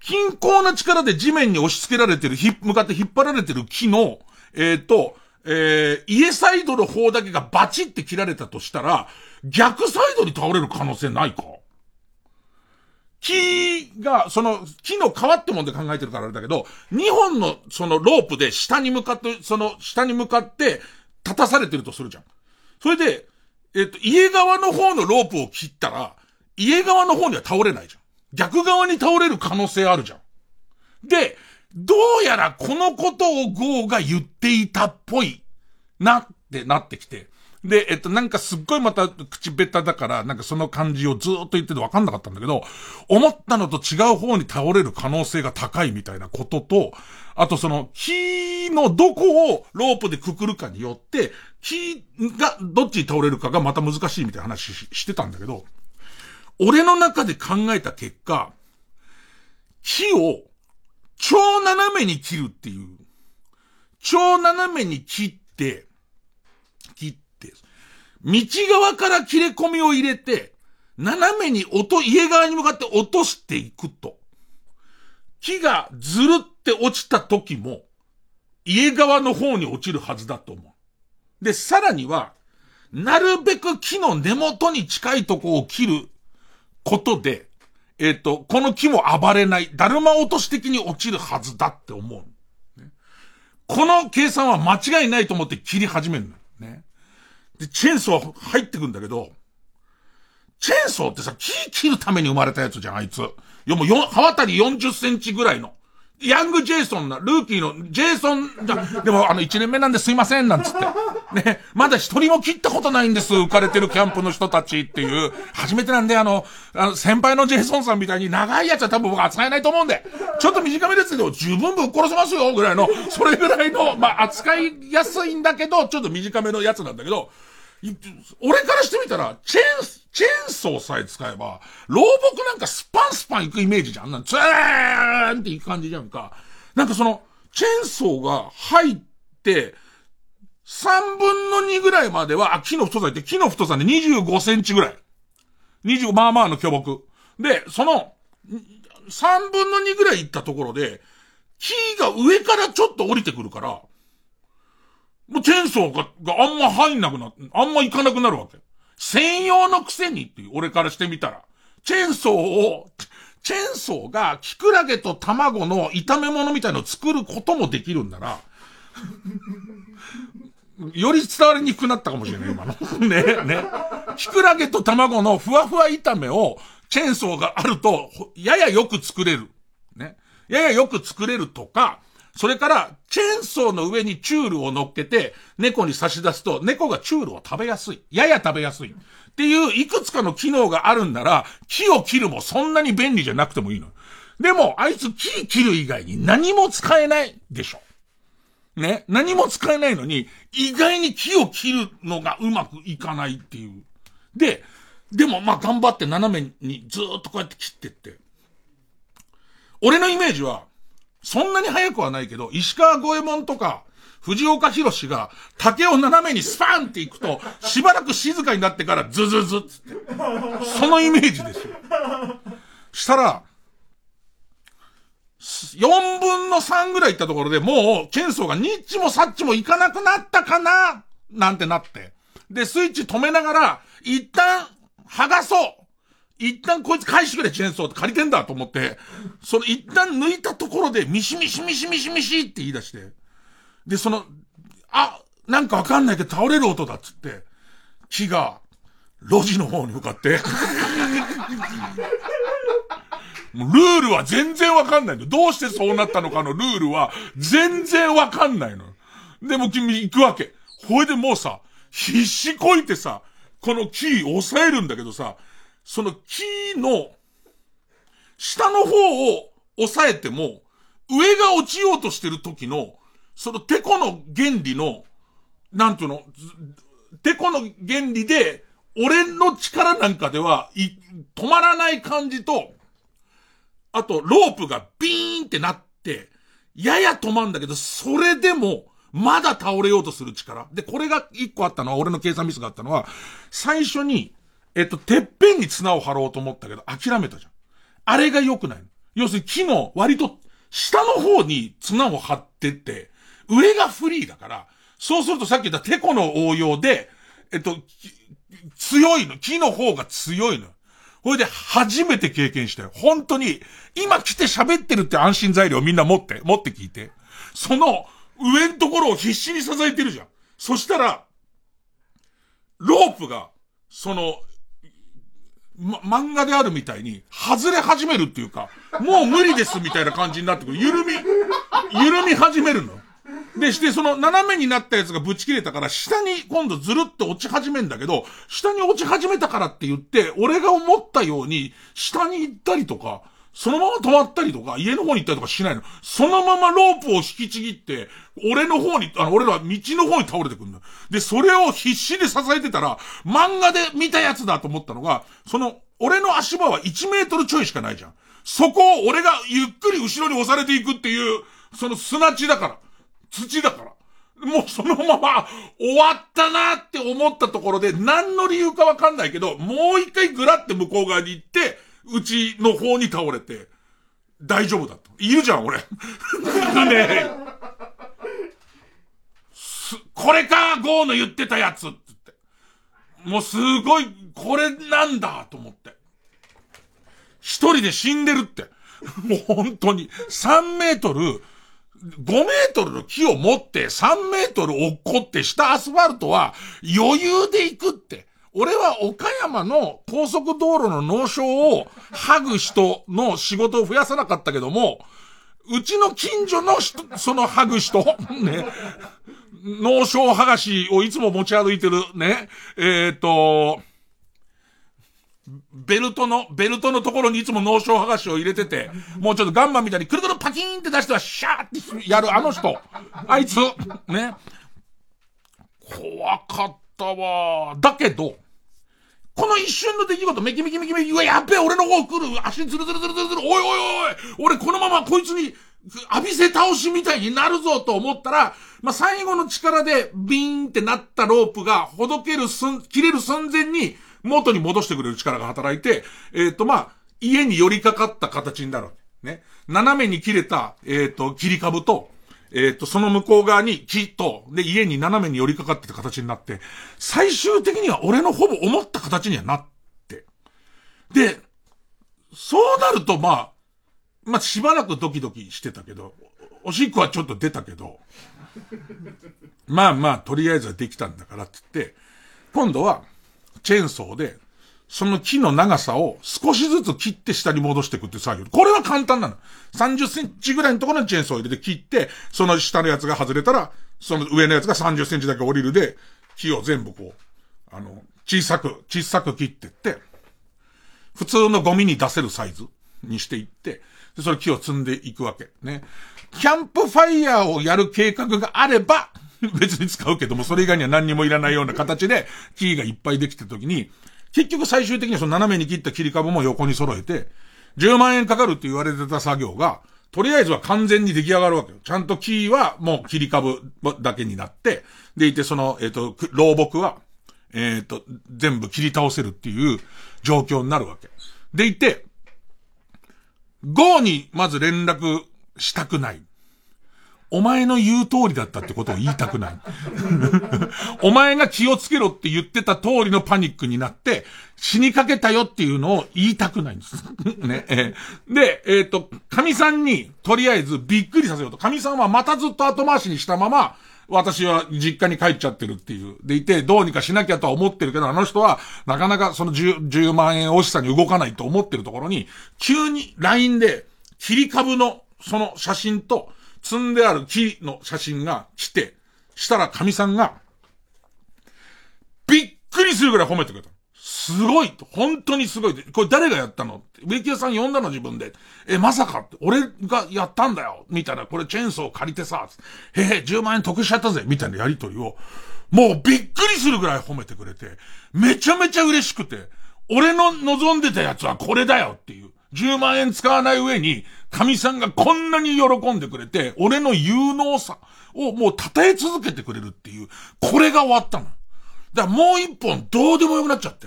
均衡な力で地面に押し付けられてる、ひ、向かって引っ張られてる木の、えっ、ー、と、えー、家サイドの方だけがバチって切られたとしたら、逆サイドに倒れる可能性ないか？木が、その、木の皮ってもんで考えてるからあれだけど、2本のそのロープで下に向かって、その下に向かって立たされてるとするじゃん。それで、えっと、家側の方のロープを切ったら、家側の方には倒れないじゃん。逆側に倒れる可能性あるじゃん。で、どうやらこのことをゴーが言っていたっぽいなってなってきて。で、えっと、なんかすっごいまた口下手だから、なんかその感じをずっと言っててわかんなかったんだけど、思ったのと違う方に倒れる可能性が高いみたいなことと、あとその、木のどこをロープでくくるかによって、木がどっちに倒れるかがまた難しいみたいな話してたんだけど、俺の中で考えた結果、木を超斜めに切るっていう、超斜めに切って、切って、道側から切れ込みを入れて、斜めに音、家側に向かって落としていくと、木がずるって落ちた時も、家側の方に落ちるはずだと思う。で、さらには、なるべく木の根元に近いとこを切ることで、えっ、と、この木も暴れない、だるま落とし的に落ちるはずだって思う。この計算は間違いないと思って切り始める。ね。で、チェーンソー入ってくんだけど、チェーンソーってさ、木切るために生まれたやつじゃん、あいつ。いやもう、刃渡り40センチぐらいの。ヤング・ジェイソンな、ルーキーの、ジェイソン、じゃ、でもあの1年目なんですいません、なんつって。ね、まだ一人も切ったことないんです、浮かれてるキャンプの人たちっていう。初めてなんで、あの、あの、先輩のジェイソンさんみたいに長いやつは多分僕扱えないと思うんで、ちょっと短めですけど、十分ぶっ殺せますよ、ぐらいの、それぐらいの、まあ、扱いやすいんだけど、ちょっと短めのやつなんだけど、俺からしてみたら、チェーン、チェーンソーさえ使えば、老木なんかスパンスパン行くイメージじゃん。なんツーンって行く感じじゃんか。なんかその、チェーンソーが入って、3分の2ぐらいまでは、あ、木の太さって木の太さで25センチぐらい。25、まあまあの巨木。で、その、3分の2ぐらい行ったところで、木が上からちょっと降りてくるから、もうチェーンソーが、があんま入んなくな、あんま行かなくなるわけ。専用のくせにっていう、俺からしてみたら。チェーンソーを、チェーンソーがキクラゲと卵の炒め物みたいのを作ることもできるんなら、より伝わりにくくなったかもしれない、今の。ね、ね。キクラゲと卵のふわふわ炒めを、チェーンソーがあると、ややよく作れる。ね。ややよく作れるとか、それから、チェーンソーの上にチュールを乗っけて、猫に差し出すと、猫がチュールを食べやすい。やや食べやすい。っていう、いくつかの機能があるんなら、木を切るもそんなに便利じゃなくてもいいの。でも、あいつ木切る以外に何も使えないでしょ。ね？何も使えないのに、意外に木を切るのがうまくいかないっていう。で、でもま頑張って斜めにずっとこうやって切ってって。俺のイメージは、そんなに早くはないけど、石川五右衛門とか、藤岡弘が竹を斜めにスパンっていくと、しばらく静かになってからズズズっつって。そのイメージですよ。したら、4分の3ぐらい行ったところでもう、チェンソーがニッチもサッチもいかなくなったかななんてなって。で、スイッチ止めながら、一旦、剥がそう一旦こいつ返してくれ、チェーンソーって借りてんだと思って、その一旦抜いたところで、ミシミシミシミシミシって言い出して、で、その、あ、なんかわかんないけど倒れる音だっつって、木が、路地の方に向かって もうルールは全然わかんないの。どうしてそうなったのかのルールは全然わかんないの。でも君行くわけ。ほいでもうさ、必死こいてさ、このキー押さえるんだけどさ、そのキーの、下の方を押さえても、上が落ちようとしてる時の、そのテコの原理の、なんていうの、テコの原理で、俺の力なんかでは、止まらない感じと、あと、ロープがビーンってなって、やや止まんだけど、それでも、まだ倒れようとする力。で、これが一個あったのは、俺の計算ミスがあったのは、最初に、えっと、てっぺんに綱を張ろうと思ったけど、諦めたじゃん。あれが良くない要するに木の割と下の方に綱を張ってって、上がフリーだから、そうするとさっき言ったテコの応用で、えっと、強いの。木の方が強いの。ほいで初めて経験したよ。本当に、今来て喋ってるって安心材料みんな持って、持って聞いて。その上のところを必死に支えてるじゃん。そしたら、ロープが、その、ま、漫画であるみたいに、外れ始めるっていうか、もう無理ですみたいな感じになってくる。緩み、緩み始めるの。で、して、その斜めになったやつがぶち切れたから、下に今度ずるって落ち始めんだけど、下に落ち始めたからって言って、俺が思ったように、下に行ったりとか、そのまま止まったりとか、家の方に行ったりとかしないの。そのままロープを引きちぎって、俺の方に、あの、俺らは道の方に倒れてくるんだ。で、それを必死で支えてたら、漫画で見たやつだと思ったのが、その、俺の足場は1メートルちょいしかないじゃん。そこを俺がゆっくり後ろに押されていくっていう、その砂地だから。土だから。もうそのまま終わったなって思ったところで何の理由かわかんないけど、もう一回ぐらって向こう側に行って、うちの方に倒れて、大丈夫だと。いるじゃん、俺。ねこれか、ゴーの言ってたやつって言って。もうすごい、これなんだと思って。一人で死んでるって。もう本当に。3メートル、5メートルの木を持って3メートル落っこって下アスファルトは余裕で行くって。俺は岡山の高速道路の脳症を剥ぐ人の仕事を増やさなかったけども、うちの近所の人、その剥ぐ人、ね、脳症剥がしをいつも持ち歩いてるね、えっ、ー、と、ベルトの、ベルトのところにいつも脳症剥がしを入れてて、もうちょっとガンマみたいにくるくるパキーンって出してはシャーってやるあの人。あいつ、ね。怖かったわ。だけど、この一瞬の出来事、メキメキメキメキ、うわ、やっべえ、俺の方来る、足ズルズルズルズル、おいおいおい、俺このままこいつに、浴びせ倒しみたいになるぞと思ったら、まあ、最後の力でビーンってなったロープがほどけるすん、切れる寸前に元に戻してくれる力が働いて、えっ、ー、と、まあ、家に寄りかかった形になる。ね。斜めに切れた、えっ、ー、と、切り株と、えっ、ー、と、その向こう側に木と、で、家に斜めに寄りかかってた形になって、最終的には俺のほぼ思った形にはなって。で、そうなると、まあ、まあ、しばらくドキドキしてたけど、おしっこはちょっと出たけど、まあまあ、とりあえずはできたんだからって言って、今度は、チェーンソーで、その木の長さを少しずつ切って下に戻していくって作業。これは簡単なの。30センチぐらいのところにチェーンソーを入れて切って、その下のやつが外れたら、その上のやつが30センチだけ降りるで、木を全部こう、あの、小さく、小さく切ってって、普通のゴミに出せるサイズにしていって、で、それ木を積んでいくわけ。ね。キャンプファイヤーをやる計画があれば、別に使うけども、それ以外には何にもいらないような形で、木がいっぱいできた時に、結局最終的にその斜めに切った切り株も横に揃えて、10万円かかるって言われてた作業が、とりあえずは完全に出来上がるわけよ。ちゃんと木はもう切り株だけになって、でいてその、えっ、ー、と、老木は、えっ、ー、と、全部切り倒せるっていう状況になるわけ。でいて、ゴーにまず連絡したくない。お前の言う通りだったってことを言いたくない。お前が気をつけろって言ってた通りのパニックになって、死にかけたよっていうのを言いたくないんです。ね、えー、で、えっ、ー、と、神さんに、とりあえずびっくりさせようと。神さんはまたずっと後回しにしたまま、私は実家に帰っちゃってるっていう。でいて、どうにかしなきゃとは思ってるけど、あの人は、なかなかその 10, 10万円惜しさに動かないと思ってるところに、急に LINE で、切り株のその写真と、積んである木の写真が来て、したら神さんが、びっくりするぐらい褒めてくれた。すごい本当にすごい。これ誰がやったの？植木屋さん呼んだの自分で。え、まさか、俺がやったんだよ。みたいな、これチェーンソー借りてさ、へへ、10万円得しちゃったぜ。みたいなやりとりを、もうびっくりするぐらい褒めてくれて、めちゃめちゃ嬉しくて、俺の望んでたやつはこれだよっていう。10万円使わない上に、神さんがこんなに喜んでくれて、俺の有能さをもう称え続けてくれるっていう、これが終わったの。だからもう一本どうでもよくなっちゃって。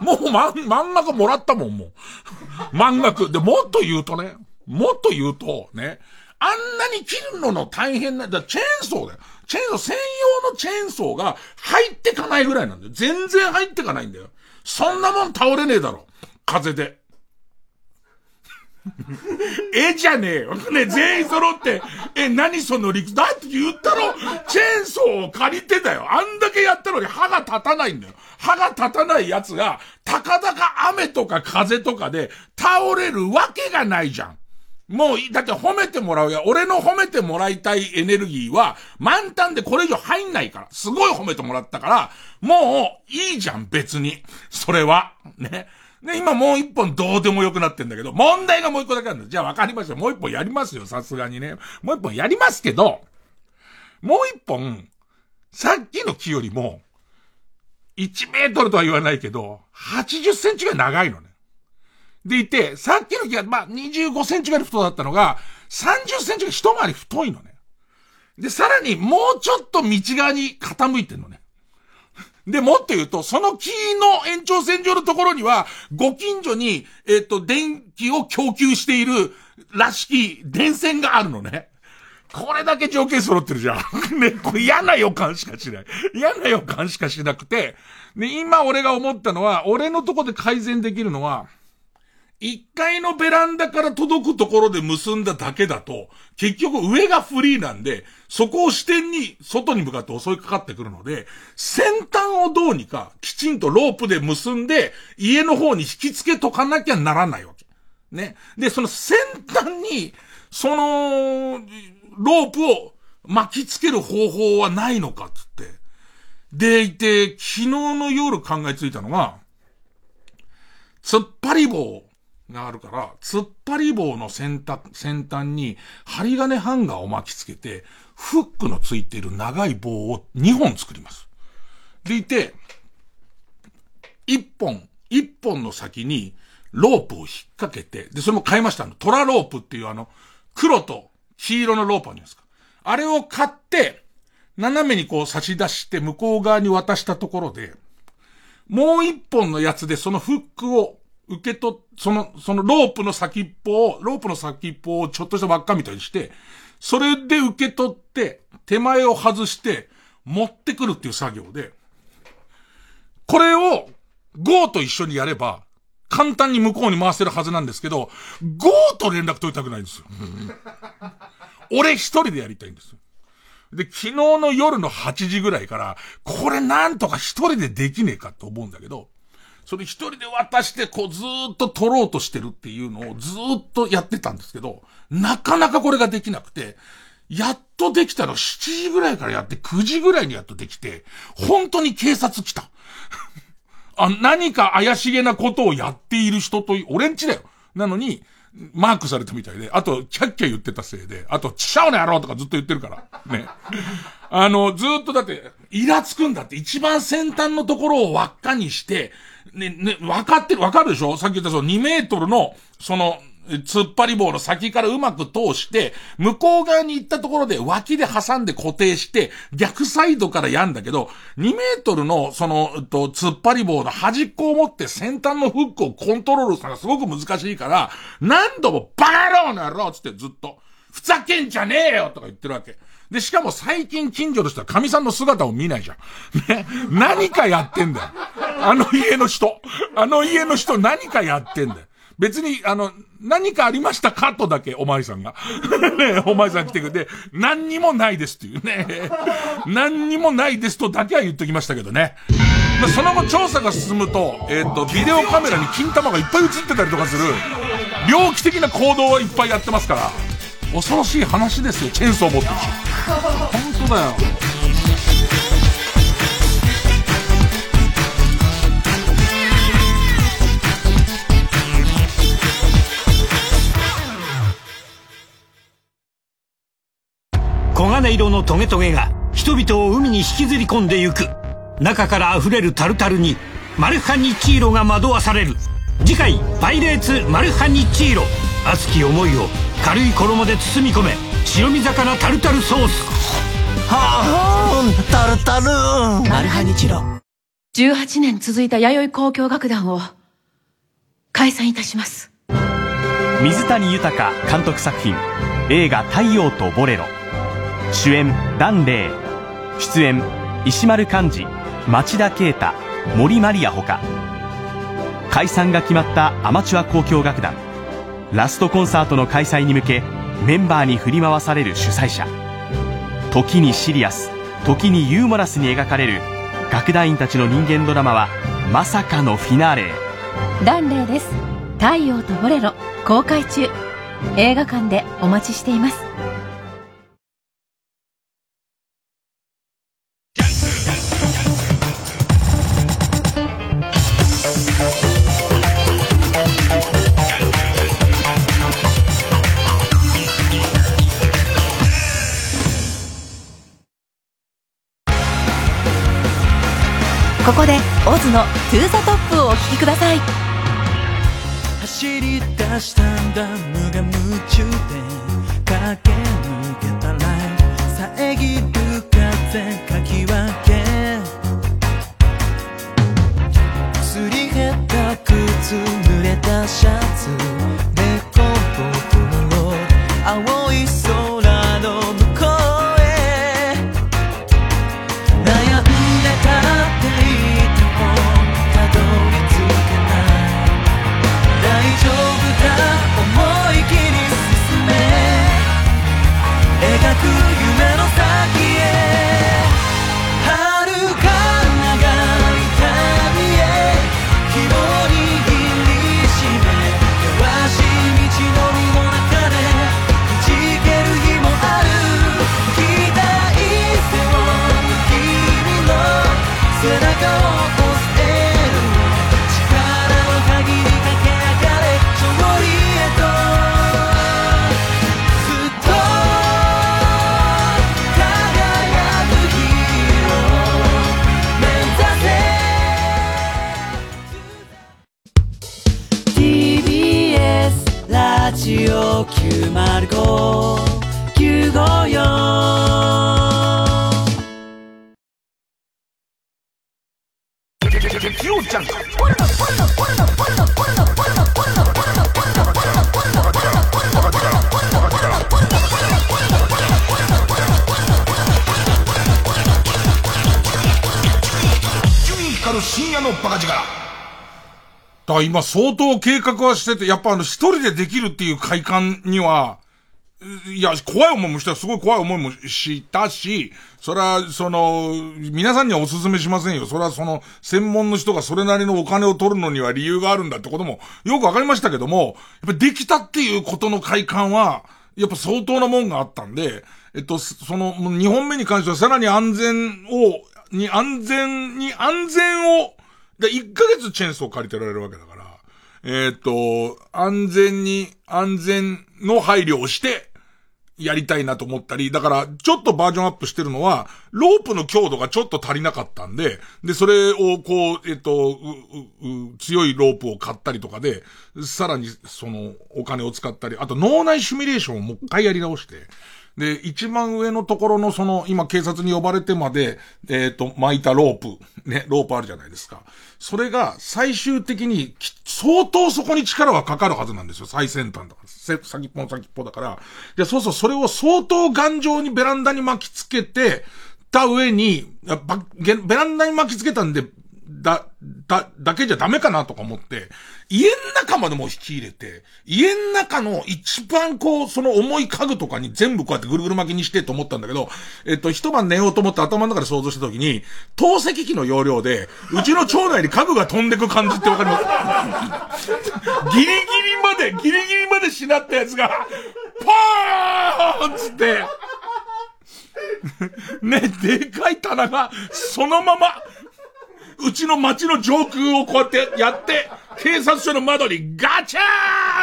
もう漫漫画もらったもん、もう。漫画で、もっと言うとね、もっと言うと、ね、あんなに切るのの大変な、だチェーンソーだよ。チェーンソー、専用のチェーンソーが入ってかないぐらいなんだよ。全然入ってかないんだよ。そんなもん倒れねえだろ。風で。えじゃねえよ。ね、全員揃って、え、何その理屈だって言ったろチェーンソーを借りてたよ。あんだけやったのに歯が立たないんだよ。歯が立たない奴が、たかだか雨とか風とかで倒れるわけがないじゃん。もう、だって褒めてもらうや。俺の褒めてもらいたいエネルギーは、満タンでこれ以上入んないから。すごい褒めてもらったから、もう、いいじゃん、別に。それは。ね。で、今もう一本どうでもよくなってんだけど、問題がもう一個だけあるんだ。じゃあ分かりました。もう一本やりますよ、さすがにね。もう一本やりますけど、もう一本、さっきの木よりも、1メートルとは言わないけど、80センチが長いのね。でいて、さっきの木が、まあ、25センチぐらい太だったのが、30センチが一回り太いのね。で、さらにもうちょっと道側に傾いてんのね。で、もっと言うと、その木の延長線上のところには、ご近所に、えっ、ー、と、電気を供給しているらしき電線があるのね。これだけ条件揃ってるじゃん。ね、これ嫌な予感しかしない。嫌な予感しかしなくて、で、今俺が思ったのは、俺のとこで改善できるのは、一階のベランダから届くところで結んだだけだと、結局上がフリーなんで、そこを視点に外に向かって襲いかかってくるので、先端をどうにかきちんとロープで結んで、家の方に引き付けとかなきゃならないわけ。ね。で、その先端に、その、ロープを巻きつける方法はないのかつって。でいて、昨日の夜考えついたのが、突っ張り棒があるから、突っ張り棒の先端、先端に針金ハンガーを巻きつけて、フックのついている長い棒を2本作ります。でいて、1本、1本の先にロープを引っ掛けて、で、それも買いました。トラロープっていうあの、黒と黄色のロープあるじゃないですか。あれを買って、斜めにこう差し出して向こう側に渡したところで、もう一本のやつでそのフックを受け取っ、その、そのロープの先っぽを、ロープの先っぽをちょっとした輪っかみたいにして、それで受け取って、手前を外して、持ってくるっていう作業で、これを、GO と一緒にやれば、簡単に向こうに回せるはずなんですけど、GO と連絡取りたくないんですよ。俺一人でやりたいんです。で、昨日の夜の8時ぐらいから、これなんとか一人でできねえかと思うんだけど、それ一人で渡して、こうずーっと取ろうとしてるっていうのをずっとやってたんですけど、なかなかこれができなくて、やっとできたの7時ぐらいからやって9時ぐらいにやっとできて、本当に警察来た。あ、何か怪しげなことをやっている人と、俺んちだよ。なのに、マークされたみたいで、あと、キャッキャ言ってたせいで、あと、チシャオの野郎とかずっと言ってるから。ね。あの、ずっとだって、イラつくんだって、一番先端のところを輪っかにして、ね、ね、わかってる、わかるでしょ？さっき言ったその2メートルの、その、突っ張り棒の先からうまく通して、向こう側に行ったところで脇で挟んで固定して、逆サイドからやんだけど、2メートルの、その、と、突っ張り棒の端っこを持って先端のフックをコントロールするのがすごく難しいから、何度もバカ野郎の野郎つってずっと、ふざけんじゃねえよとか言ってるわけ。で、しかも最近近所の人は神さんの姿を見ないじゃん。ね。何かやってんだよ。あの家の人。あの家の人何かやってんだよ。別に、あの、何かありましたか？とだけ、おまりさんが。ねおまりさん来てくれて、何にもないですっていうね。何にもないですとだけは言っときましたけどね。まその後調査が進むと、えっ、ー、と、ビデオカメラに金玉がいっぱい映ってたりとかする、猟奇的な行動をいっぱいやってますから、恐ろしい話ですよ、チェーンソー持ってるし。本当だよ。黄金色のトゲトゲが人々を海に引きずり込んでゆく。中から溢れるタルタルにマルハニチーロが惑わされる。次回「パイレーツマルハニチーロ」熱き思いを軽い衣で包み込め。白身魚タルタルソースはあタルタル。マルハニチロ18年続いた弥生交響楽団を解散いたします。水谷豊監督作品映画「太陽とボレロ」主演檀れい。出演石丸幹二町田啓太森マリアほか。解散が決まったアマチュア交響楽団。ラストコンサートの開催に向けメンバーに振り回される主催者。時にシリアス時にユーモラスに描かれる楽団員たちの人間ドラマはまさかのフィナーレダンレーです。太陽とボレロ公開中。映画館でお待ちしています。ズの「 To the top をお聴きください。走り出したんだ無我夢中で駆け抜けたら遮る風かき分け。すり減った靴濡れたシャツデコボコの青深夜のバカ力。だから今相当計画はしてて、やっぱあの一人でできるっていう快感には、いや、怖い思いもした、すごい怖い思いもしたし、それは、その、皆さんにはお勧めしませんよ。それはその、専門の人がそれなりのお金を取るのには理由があるんだってことも、よくわかりましたけども、やっぱできたっていうことの快感は、やっぱ相当なもんがあったんで、えっと、その、2本目に関してはさらに安全を、に安全に安全を、で、1ヶ月チェーンソー借りてられるわけだから、えっと、安全に安全の配慮をして、やりたいなと思ったり、だから、ちょっとバージョンアップしてるのは、ロープの強度がちょっと足りなかったんで、で、それをこう、えっと、強いロープを買ったりとかで、さらにその、お金を使ったり、あと脳内シミュレーションをもう一回やり直して、で、一番上のところのその、今警察に呼ばれてまで、えっ、と、巻いたロープ、ね、ロープあるじゃないですか。それが最終的に相当そこに力はかかるはずなんですよ。最先端だから。先っぽの先っぽだから。で、そうそう、それを相当頑丈にベランダに巻きつけて、た上に、ベランダに巻きつけたんで、だ、だ、だけじゃダメかなとか思って、家の中までも引き入れて、家の中の一番こう、その重い家具とかに全部こうやってぐるぐる巻きにしてと思ったんだけど、えっと、一晩寝ようと思って頭の中で想像した時に、透析機の容量で、うちの町内に家具が飛んでく感じってわかります。ギリギリまで、ギリギリまでしなったやつが、パーンつって、ね、でかい棚が、そのまま、うちの町の上空をこうやってやって、警察署の窓にガチャ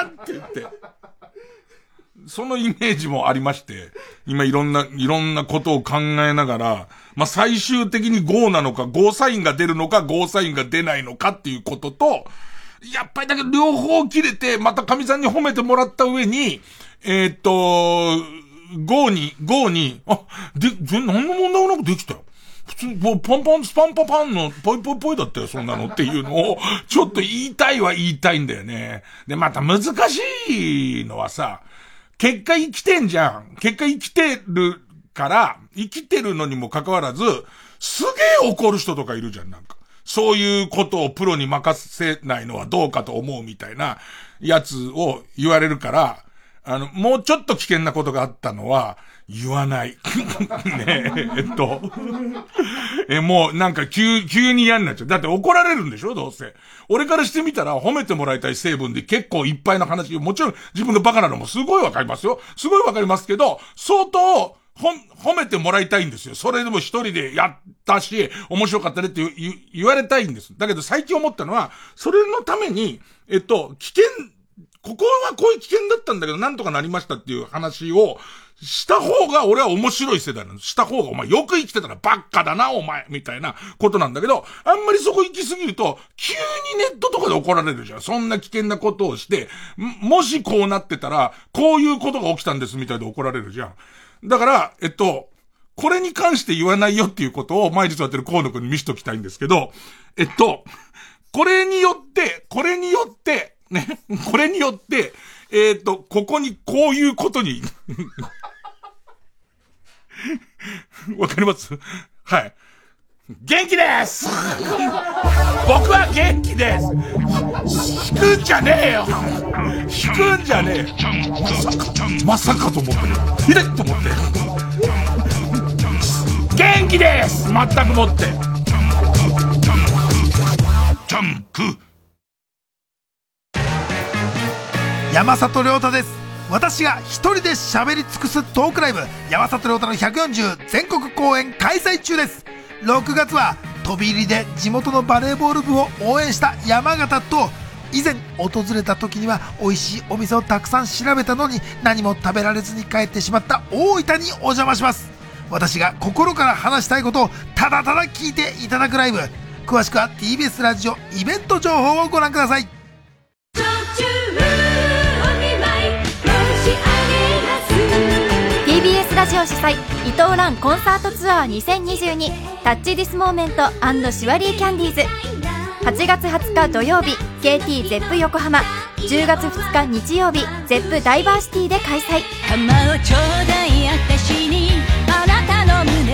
ーンって言って、そのイメージもありまして、今いろんな、いろんなことを考えながら、まあ、最終的に GO なのか、GO サインが出るのか、GO サインが出ないのかっていうことと、やっぱりだけど両方切れて、また神さんに褒めてもらった上に、えー、っと、GO に、GO に、あ、で、何の問題もなくできたよ。普通、もうパンパン、スパンパパンの、ポイポイポイだったよ、そんなのっていうのを、ちょっと言いたいは言いたいんだよね。で、また難しいのはさ、結果生きてんじゃん。結果生きてるから、生きてるのにもかかわらず、すげえ怒る人とかいるじゃん、なんか。そういうことをプロに任せないのはどうかと思うみたいなやつを言われるから、あの、もうちょっと危険なことがあったのは、言わない。ねえ、えっと。え、もうなんか急、急に嫌になっちゃう。だって怒られるんでしょ？どうせ。俺からしてみたら褒めてもらいたい成分で結構いっぱいの話、もちろん自分がバカなのもすごいわかりますよ。すごいわかりますけど、相当、ほ、褒めてもらいたいんですよ。それでも一人でやったし、面白かったねって言われたいんです。だけど最近思ったのは、それのために、えっと、危険、ここはこういう危険だったんだけど、なんとかなりましたっていう話を、した方が俺は面白い世代なの。した方がお前よく生きてたらばっかだな、お前、みたいなことなんだけど、あんまりそこ行き過ぎると、急にネットとかで怒られるじゃん。そんな危険なことをして、もしこうなってたら、こういうことが起きたんですみたいで怒られるじゃん。だから、えっと、これに関して言わないよっていうことを毎日やってる河野くんに見しときたいんですけど、えっと、これによって、これによって、ね、これによって、えっ、と、ここにこういうことにわかります？はい。元気です僕は元気です引くんじゃねえよ引くんじゃねえまさか、まさかと思ってる。ひでと思って。元気です全くもって。ジャンプ山里亮太です私が一人で喋り尽くすトークライブ山里亮太の140全国公演開催中です。6月は飛び入りで地元のバレーボール部を応援した山形と以前訪れた時には美味しいお店をたくさん調べたのに何も食べられずに帰ってしまった大分にお邪魔します。私が心から話したいことをただただ聞いていただくライブ。詳しくは TBS ラジオイベント情報をご覧ください。ラジオ主催伊藤蘭コンサートツアー2022 Touch this moment surely キャンディーズ8月20日土曜日 KT ゼップ横浜。10月2日日曜日ゼップダイバーシティで開催。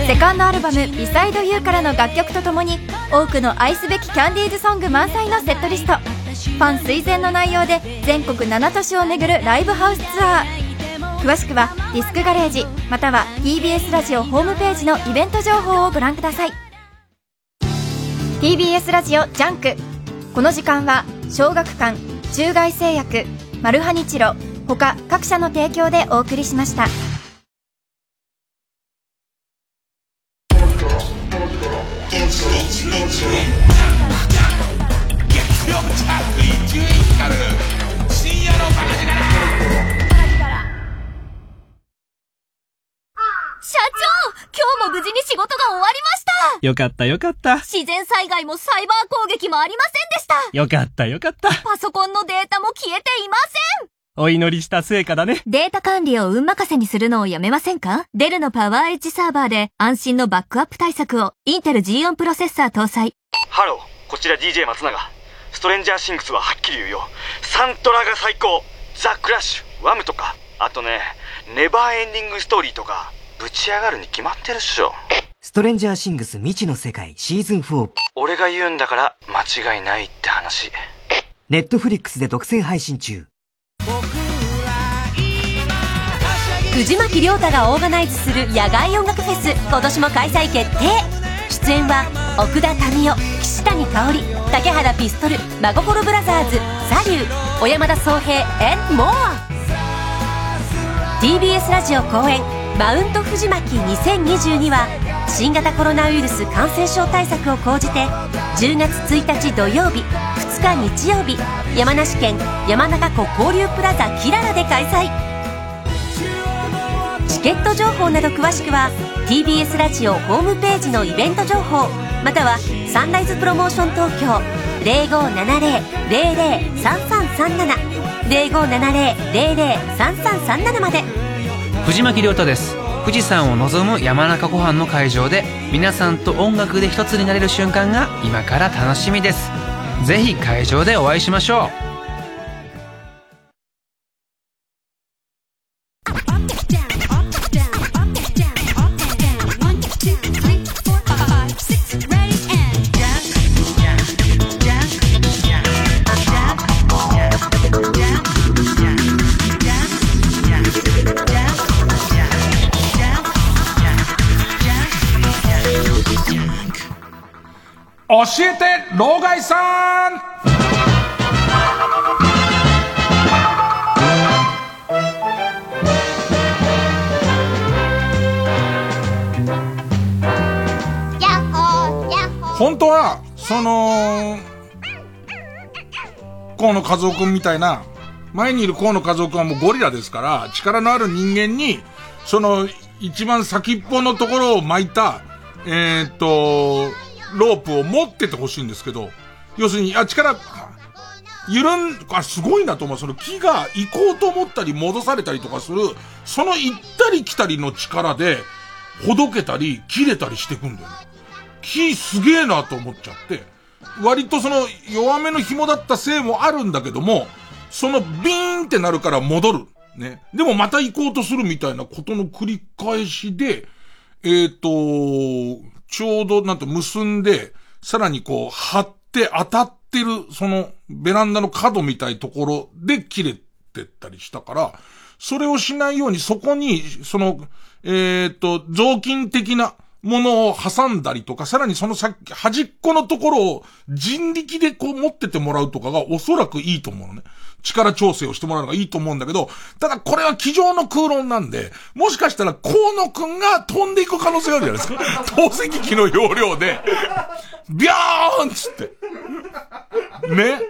セカンドアルバム「 Beside you からの楽曲とともに多くの愛すべきキャンディーズソング満載のセットリスト。ファン垂涎の内容で全国7都市を巡るライブハウスツアー。詳しくはディスクガレージまたは TBS ラジオホームページのイベント情報をご覧ください。TBS ラジオジャンク。この時間は小学館中外製薬マルハニチロ他各社の提供でお送りしました。に仕事が終わりましたよかったよかった。自然災害もサイバー攻撃もありませんでしたよかったよかった。パソコンのデータも消えていませんお祈りした成果だね。データ管理を運任せにするのをやめませんか？デルのパワーエッジサーバーで安心のバックアップ対策をインテル G4 プロセッサー搭載。ハロー、こちら DJ 松永。ストレンジャーシングスははっきり言うよ。サントラが最高ザ・クラッシュ、ワムとか。あとね、ネバーエンディングストーリーとか、ぶち上がるに決まってるっしょ。ストレンジャーシングス未知の世界シーズン4。俺が言うんだから間違いないって話。ネットフリックスで独占配信中。藤巻亮太がオーガナイズする野外音楽フェス今年も開催決定出演は奥田民生岸谷香織竹原ピストル真心ブラザーズサリュー小山田宗平 and more TBS ラジオ公演マウント藤巻2022は新型コロナウイルス感染症対策を講じて10月1日土曜日2日日曜日山梨県山中湖交流プラザキララで開催。チケット情報など詳しくは TBS ラジオホームページのイベント情報またはサンライズプロモーション東京0570-003337 0570-003337まで。藤巻亮太です。富士山を望む山中湖畔の会場で皆さんと音楽で一つになれる瞬間が今から楽しみです。ぜひ会場でお会いしましょう。教えて、老害さん。本当は、その、河野和夫くんみたいな、前にいる河野和夫くんはもうゴリラですから、力のある人間に、その、一番先っぽのところを巻いた、えー、っと、ロープを持っててほしいんですけど、要するに、あ、力、緩ん、あ、すごいなと思う。その木が行こうと思ったり戻されたりとかする、その行ったり来たりの力で、ほどけたり、切れたりしてくんだよね。木すげえなと思っちゃって、割とその弱めの紐だったせいもあるんだけども、そのビーンってなるから戻る。ね。でもまた行こうとするみたいなことの繰り返しで、えっ、と、ちょうどなんて結んで、さらにこう、張って当たってる、その、ベランダの角みたいところで切れてったりしたから、それをしないようにそこに、その、えっ、と、雑巾的なものを挟んだりとか、さらにその先、端っこのところを人力でこう持っててもらうとかがおそらくいいと思うのね。力調整をしてもらうのがいいと思うんだけど、ただこれは机上の空論なんで、もしかしたら河野くんが飛んでいく可能性があるじゃないですか。透析機の容量で、ビャーンつって。ね。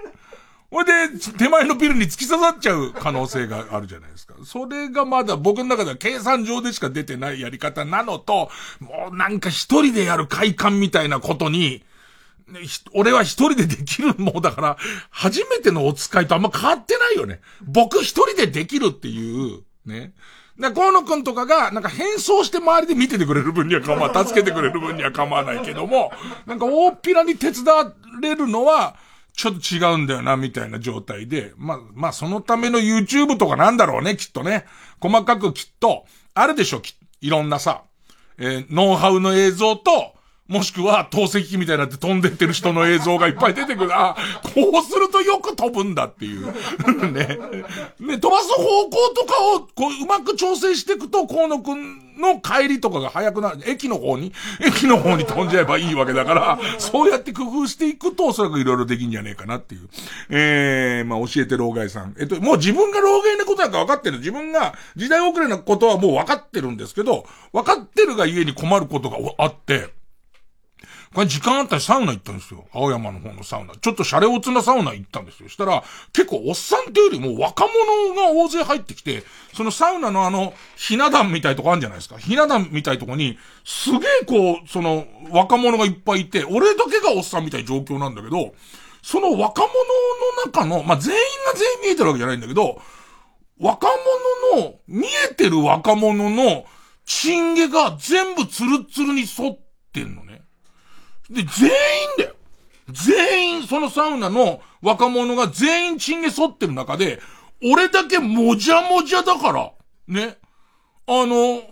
ほいで、手前のビルに突き刺さっちゃう可能性があるじゃないですか。それがまだ僕の中では計算上でしか出てないやり方なのと、もうなんか一人でやる快感みたいなことに、俺は一人でできるもんだから、初めてのお使いとあんま変わってないよね。僕一人でできるっていう、ね。だ河野くんとかが、なんか変装して周りで見ててくれる分には構わ、助けてくれる分には構わないけども、なんか大っぴらに手伝われるのは、ちょっと違うんだよな、みたいな状態で。まあ、まあ、そのための YouTube とかなんだろうね、きっとね。細かくきっと、あるでしょ、きいろんなさ、えーノウハウの映像と、もしくは透析機みたいになって飛んでってる人の映像がいっぱい出てくる。あ、こうするとよく飛ぶんだっていう。ね。ね、飛ばす方向とかを、こう、うまく調整していくと、河野くんの帰りとかが早くなる。駅の方に、駅の方に飛んじゃえばいいわけだから、そうやって工夫していくと、おそらくいろいろできんじゃねえかなっていう。えー、まあ、教えて老害さん。えっと、もう自分が老害なことなんか分かってる。自分が時代遅れなことはもう分かってるんですけど、分かってるが家に困ることがあって、これ時間あったらサウナ行ったんですよ。青山の方のサウナ。ちょっとシャレオツなサウナ行ったんですよ。したら、結構おっさんっていうよりも若者が大勢入ってきて、そのサウナのあの、ひな壇みたいとこあるんじゃないですか。ひな壇みたいとこに、すげえこう、その、若者がいっぱいいて、俺だけがおっさんみたい状況なんだけど、その若者の中の、まあ、全員が全員見えてるわけじゃないんだけど、若者の、見えてる若者の、チンゲが全部ツルツルに沿ってんのね。で、全員だよ。全員、そのサウナの若者が全員チンゲ沿ってる中で、俺だけもじゃもじゃだから、ね。あの、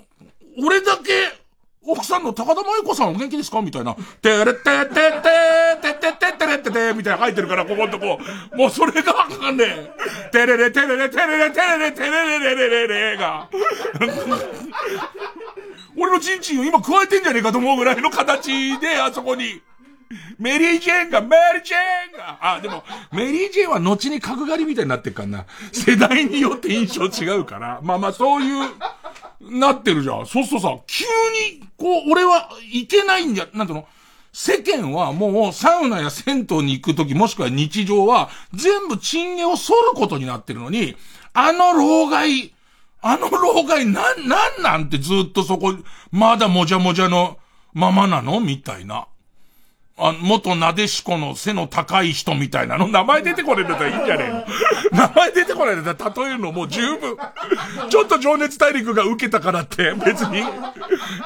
俺だけ、奥さんの高田真由子さんお元気ですか？みたいな。てれてててててててれててみたいな書いてるから、ここんとこ。もうそれがわかんねえ。てれれてれれてれれてれれてれれれれれれが。俺のチンチンを今加えてんじゃねえかと思うぐらいの形で、あそこに。メリー・ジェーンが、メリー・ジェーンが、あ、でも、メリー・ジェーンは後に角刈りみたいになってっからな。世代によって印象違うから。まあまあ、そういう、なってるじゃん。そうするとさ、急に、こう、俺はいけないんじゃ、なんていうの？世間はもうサウナや銭湯に行くときもしくは日常は全部チンゲを剃ることになってるのに、あの老害、あの老害なん、なんなんてずっとそこ、まだもじゃもじゃのままなの？みたいな。あ、元なでしこの背の高い人みたいなの、名前出てこれんだったらいいんじゃねえの？名前出てこないんだったら例えるのもう十分。ちょっと情熱大陸が受けたからって別に、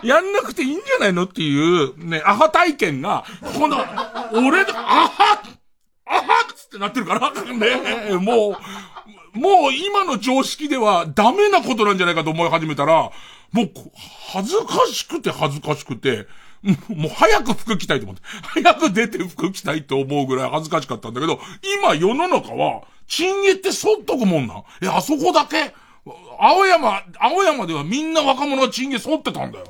やんなくていいんじゃないのっていう、ね、アハ体験が、この、俺で、アハアハっつってなってるから、ね、もう、もう今の常識ではダメなことなんじゃないかと思い始めたら、もう、恥ずかしくて恥ずかしくて、もう早く服着たいと思って。早く出て服着たいと思うぐらい恥ずかしかったんだけど、今世の中は、チンゲってそっとくもんなえ、あそこだけ？青山、青山ではみんな若者がチンゲ剃ってたんだよ。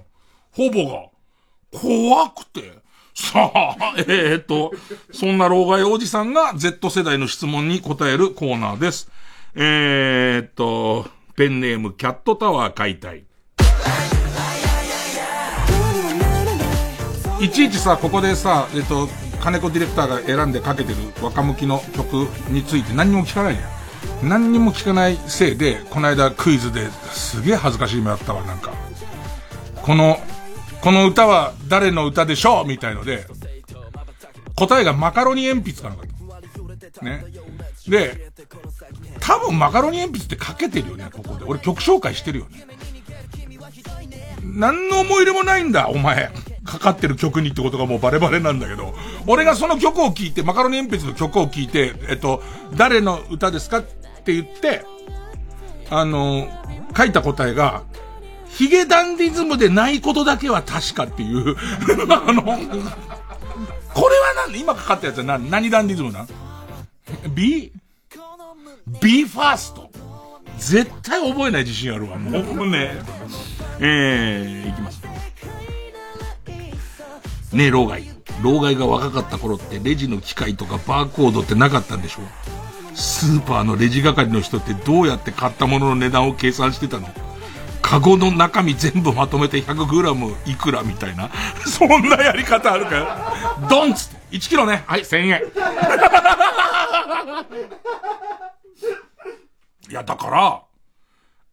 ほぼが。怖くて。さあ、えー、っと、そんな老害おじさんが Z 世代の質問に答えるコーナーです。えー、っと、ペンネームキャットタワー解体。いちいちさ、ここでさ、えっと、金子ディレクターが選んでかけてる若向きの曲について何にも聞かないじゃん。何にも聞かないせいで、この間クイズですげえ恥ずかしい目あったわ、なんか。この、この歌は誰の歌でしょう？みたいので、答えがマカロニ鉛筆かなんかと。ね。で、多分マカロニ鉛筆ってかけてるよね、ここで。俺曲紹介してるよね。何の思い入れもないんだ、お前。かかってる曲にってことがもうバレバレなんだけど、俺がその曲を聴いて、マカロニ鉛筆の曲を聴いて、えっと、誰の歌ですかって言って、あの、書いた答えが、ヒゲダンディズムでないことだけは確かっていう、あの、これは何？今かかったやつは何？何ダンディズムなん ?B? B ファースト絶対覚えない自信あるわ、もうね。えー、いきます。ねえ、老害。老害が若かった頃ってレジの機械とかバーコードってなかったんでしょスーパーのレジ係の人ってどうやって買ったものの値段を計算してたのカゴの中身全部まとめて 100g いくらみたいな。そんなやり方あるかドンっつって。1キロね。はい、1000円。いや、だから、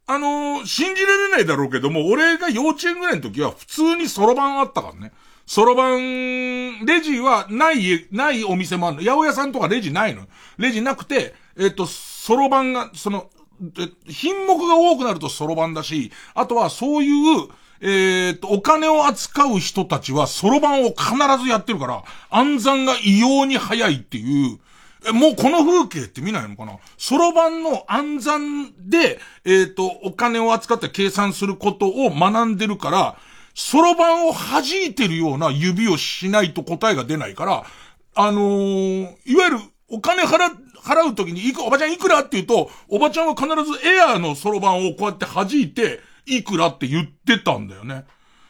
あのー信じられないだろうけども、俺が幼稚園ぐらいの時は普通にそろばんあったからね。そろばん、レジはない、ないお店もあるの。八百屋さんとかレジないの。レジなくて、えっ、と、そろばんが、その、品目が多くなるとそろばんだし、あとはそういう、えっ、と、お金を扱う人たちはそろばんを必ずやってるから、暗算が異様に早いっていう、え、もうこの風景って見ないのかな？そろばんの暗算で、えっ、と、お金を扱って計算することを学んでるから、そろばんを弾いてるような指をしないと答えが出ないから、あのーいわゆるお金払、払うときにいく、おばちゃんいくらって言うと、おばちゃんは必ずエアーのそろばんをこうやって弾いて、いくらって言ってたんだよね。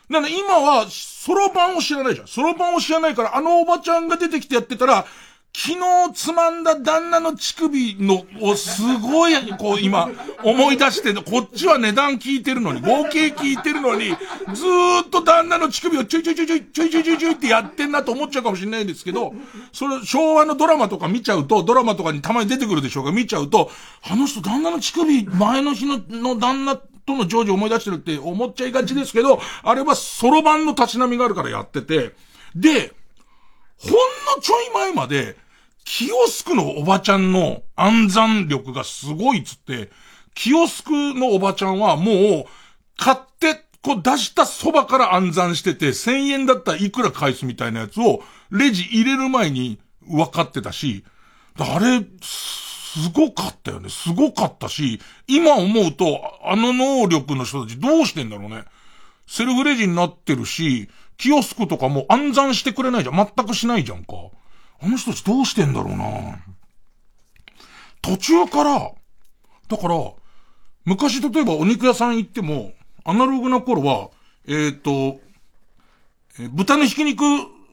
なので今は、そろばんを知らないじゃん。そろばんを知らないから、あのおばちゃんが出てきてやってたら、昨日つまんだ旦那の乳首の、をすごい、こう今、思い出して、こっちは値段聞いてるのに、合計聞いてるのに、ずーっと旦那の乳首をちょいちょいちょいちょい、ちょいちょいちょいってやってんなと思っちゃうかもしれないんですけど、それ、昭和のドラマとか見ちゃうと、ドラマとかにたまに出てくるでしょうが、見ちゃうと、あの人旦那の乳首、前の日の、の旦那、とのジョージ思い出してるって思っちゃいがちですけど、あれはソロ版の立ち並みがあるからやってて、で、ほんのちょい前まで、キオスクのおばちゃんの暗算力がすごいっつって、キオスクのおばちゃんはもう、買って、こう出したそばから暗算してて、1000円だったらいくら返すみたいなやつを、レジ入れる前に分かってたし、あれ、すごかったよね。すごかったし、今思うと、あの能力の人たちどうしてんだろうね。セルフレジになってるし、キオスクとかも暗算してくれないじゃん。全くしないじゃんか。あの人たちどうしてんだろうな途中から、だから、昔例えばお肉屋さん行っても、アナログな頃は、えっ、ー、と、え豚のひき肉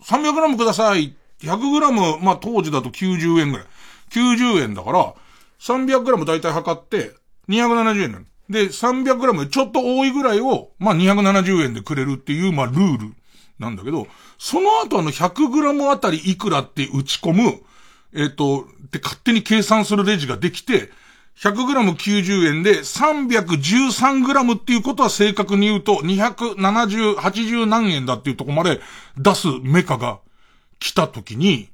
300g ください。100g、まあ当時だと90円ぐらい。90円だから、300g 大体測って、270円なの。で、300g ちょっと多いぐらいを、まあ270円でくれるっていう、まあルールなんだけど、その後あの 100g あたりいくらって打ち込む、えっ、ー、と、で勝手に計算するレジができて、100g90 円で 313g っていうことは正確に言うと270、80何円だっていうとこまで出すメカが来た時に、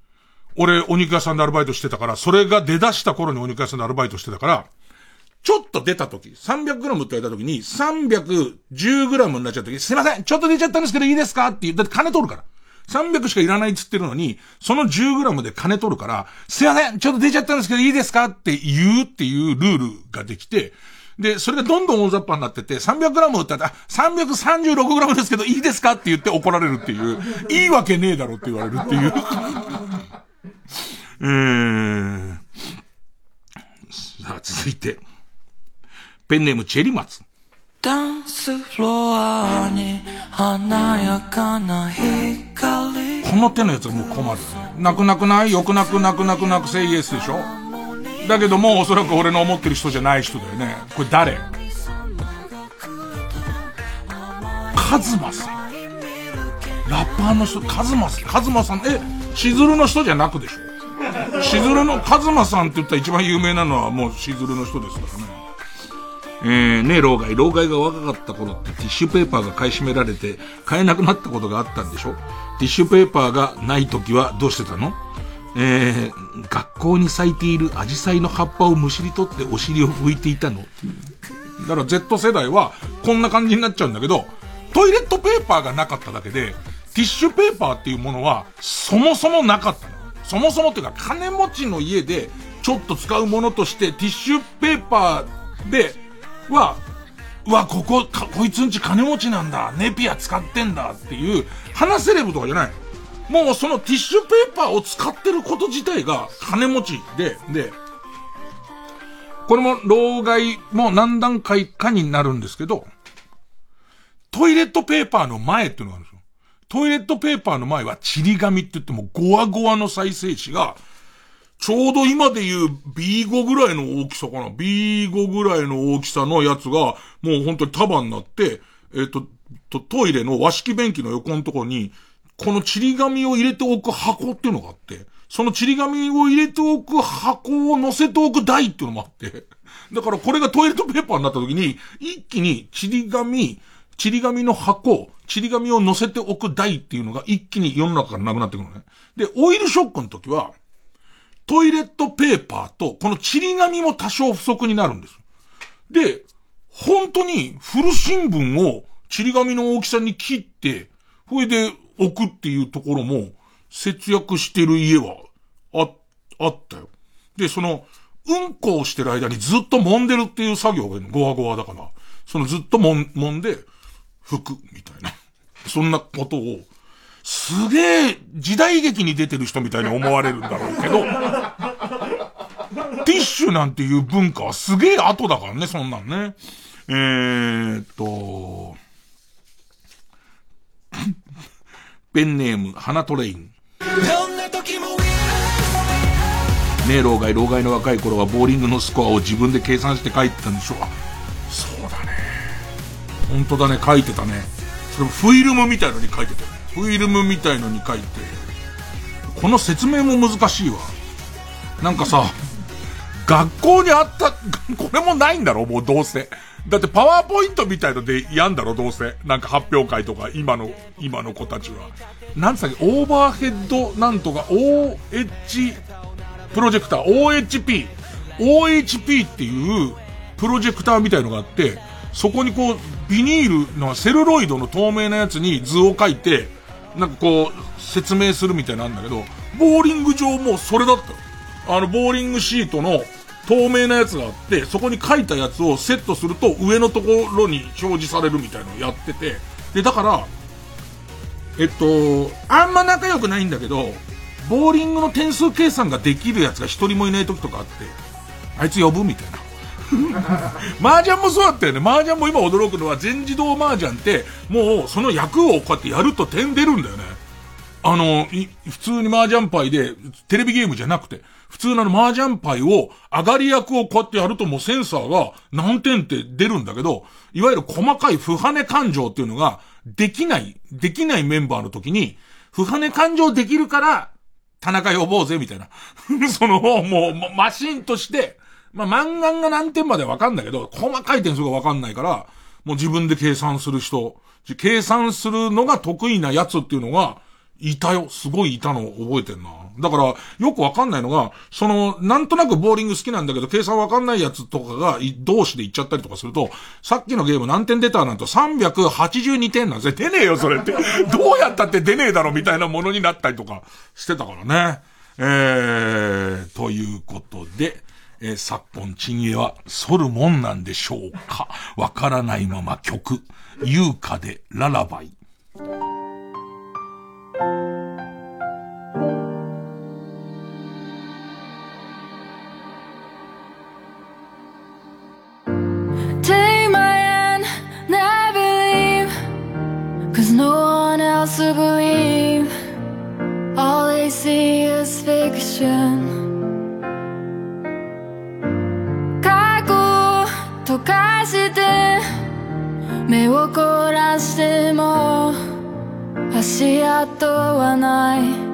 俺お肉屋さんでアルバイトしてたから、それが出だした頃にお肉屋さんでアルバイトしてたから、ちょっと出た時、300g って言われた時に、310g になっちゃった時、すいません、ちょっと出ちゃったんですけどいいですか？って言う。だって金取るから。300しかいらないっつってるのに、その 10g で金取るから、すいません、ちょっと出ちゃったんですけどいいですか？って言うっていうルールができて、で、それがどんどん大雑把になってて、300g って言ったら、336g ですけどいいですか？って言って怒られるっていう、いいわけねえだろって言われるっていう。えー。さあ、続いて。ペンネームチェリマツ。ダンスフロアに華やかな光この手のやつはもう困る。泣く泣くない？よく泣く泣く泣く泣くセイエスでしょだけどもおそらく俺の思ってる人じゃない人だよね。これ誰カズマさん。ラッパーの人、カズマさん、カズマさん、え、しずるの人じゃなくでしょしずるの、カズマさんって言ったら一番有名なのはもうしずるの人ですからね。えー、ね老害、老害が若かった頃ってティッシュペーパーが買い占められて買えなくなったことがあったんでしょ？ティッシュペーパーがない時はどうしてたの？えー、学校に咲いているアジサイの葉っぱをむしり取ってお尻を拭いていたの。だから Z 世代はこんな感じになっちゃうんだけど、トイレットペーパーがなかっただけで、ティッシュペーパーっていうものはそもそもなかったの。そもそもっていうか金持ちの家でちょっと使うものとしてティッシュペーパーでは、うわ、ここ、こいつんち金持ちなんだ。ネピア使ってんだっていう、話せレブとかじゃない。もうそのティッシュペーパーを使ってること自体が金持ちで、で、これも老害も何段階かになるんですけど、トイレットペーパーの前っていうのがあるんですよ。トイレットペーパーの前はチリ紙って言ってもゴワゴワの再生紙がちょうど今で言う B5 ぐらいの大きさかな。B5 ぐらいの大きさのやつが、もう本当に束になって、えっ、と、トイレの和式便器の横のところに、このちり紙を入れておく箱っていうのがあって、そのちり紙を入れておく箱を乗せておく台っていうのもあって、だからこれがトイレットペーパーになった時に、一気にちり紙、ちり紙の箱、ちり紙を乗せておく台っていうのが一気に世の中からなくなってくるのね。で、オイルショックの時は、トイレットペーパーと、このちり紙も多少不足になるんです。で、本当に古新聞をちり紙の大きさに切って、それで置くっていうところも節約してる家はあ、あったよ。で、その、うんこをしてる間にずっと揉んでるっていう作業がゴワゴワだから、そのずっと、揉んで、拭く、みたいな。そんなことをすげえ時代劇に出てる人みたいに思われるんだろうけど、ティッシュなんていう文化はすげえ後だからね、そんなんね。えーっと、ペンネーム、花トレイン。ねえ老害老害の若い頃はボーリングのスコアを自分で計算して書いてたんでしょ。うあそうだね。本当だね。書いてたね。それもフィルムみたいのに書いてたよフィルムみたいのに書いてこの説明も難しいわなんかさ学校にあった、これもないんだろもうどうせ。だってパワーポイントみたいのでやんだろどうせ。なんか発表会とか、今の、今の子たちは。なんつったっけ、オーバーヘッドなんとか、OH、プロジェクター、OHP。OHP っていう、プロジェクターみたいのがあって、そこにこう、ビニールのセルロイドの透明なやつに図を描いて、なんかこう、説明するみたいなんだけど、ボーリング場もそれだった。あの、ボーリングシートの透明なやつがあって、そこに書いたやつをセットすると上のところに表示されるみたいなのをやってて、で、だから、えっと、あんま仲良くないんだけど、ボーリングの点数計算ができるやつが一人もいない時とかあって、あいつ呼ぶみたいな。麻雀もそうだったよね。麻雀も今驚くのは全自動麻雀って、もうその役をこうやってやると点出るんだよね。あの、普通に麻雀牌で、テレビゲームじゃなくて、普通の麻雀牌を、上がり役をこうやってやるともうセンサーが何点って出るんだけど、いわゆる細かい不跳ね感情っていうのが、できない、できないメンバーの時に、不跳ね感情できるから、田中呼ぼうぜ、みたいな。その、もう、マシンとして、まあ、漫画が何点までわかんないけど、細かい点数がわかんないから、もう自分で計算する人、計算するのが得意なやつっていうのが、いたよ。すごいいたのを覚えてんな。だから、よくわかんないのが、その、なんとなくボーリング好きなんだけど、計算わかんないやつとかが、同士で行っちゃったりとかすると、さっきのゲーム何点出たなんと382点なんですね。出ねえよ、それって。どうやったって出ねえだろ、みたいなものになったりとかしてたからね。えー、ということで、えー、昨今、チンゲは、反るもんなんでしょうかわからないまま曲、優香でララバイ。no one else to believe All they see is fiction 溶かして目を凝らしても足跡はない。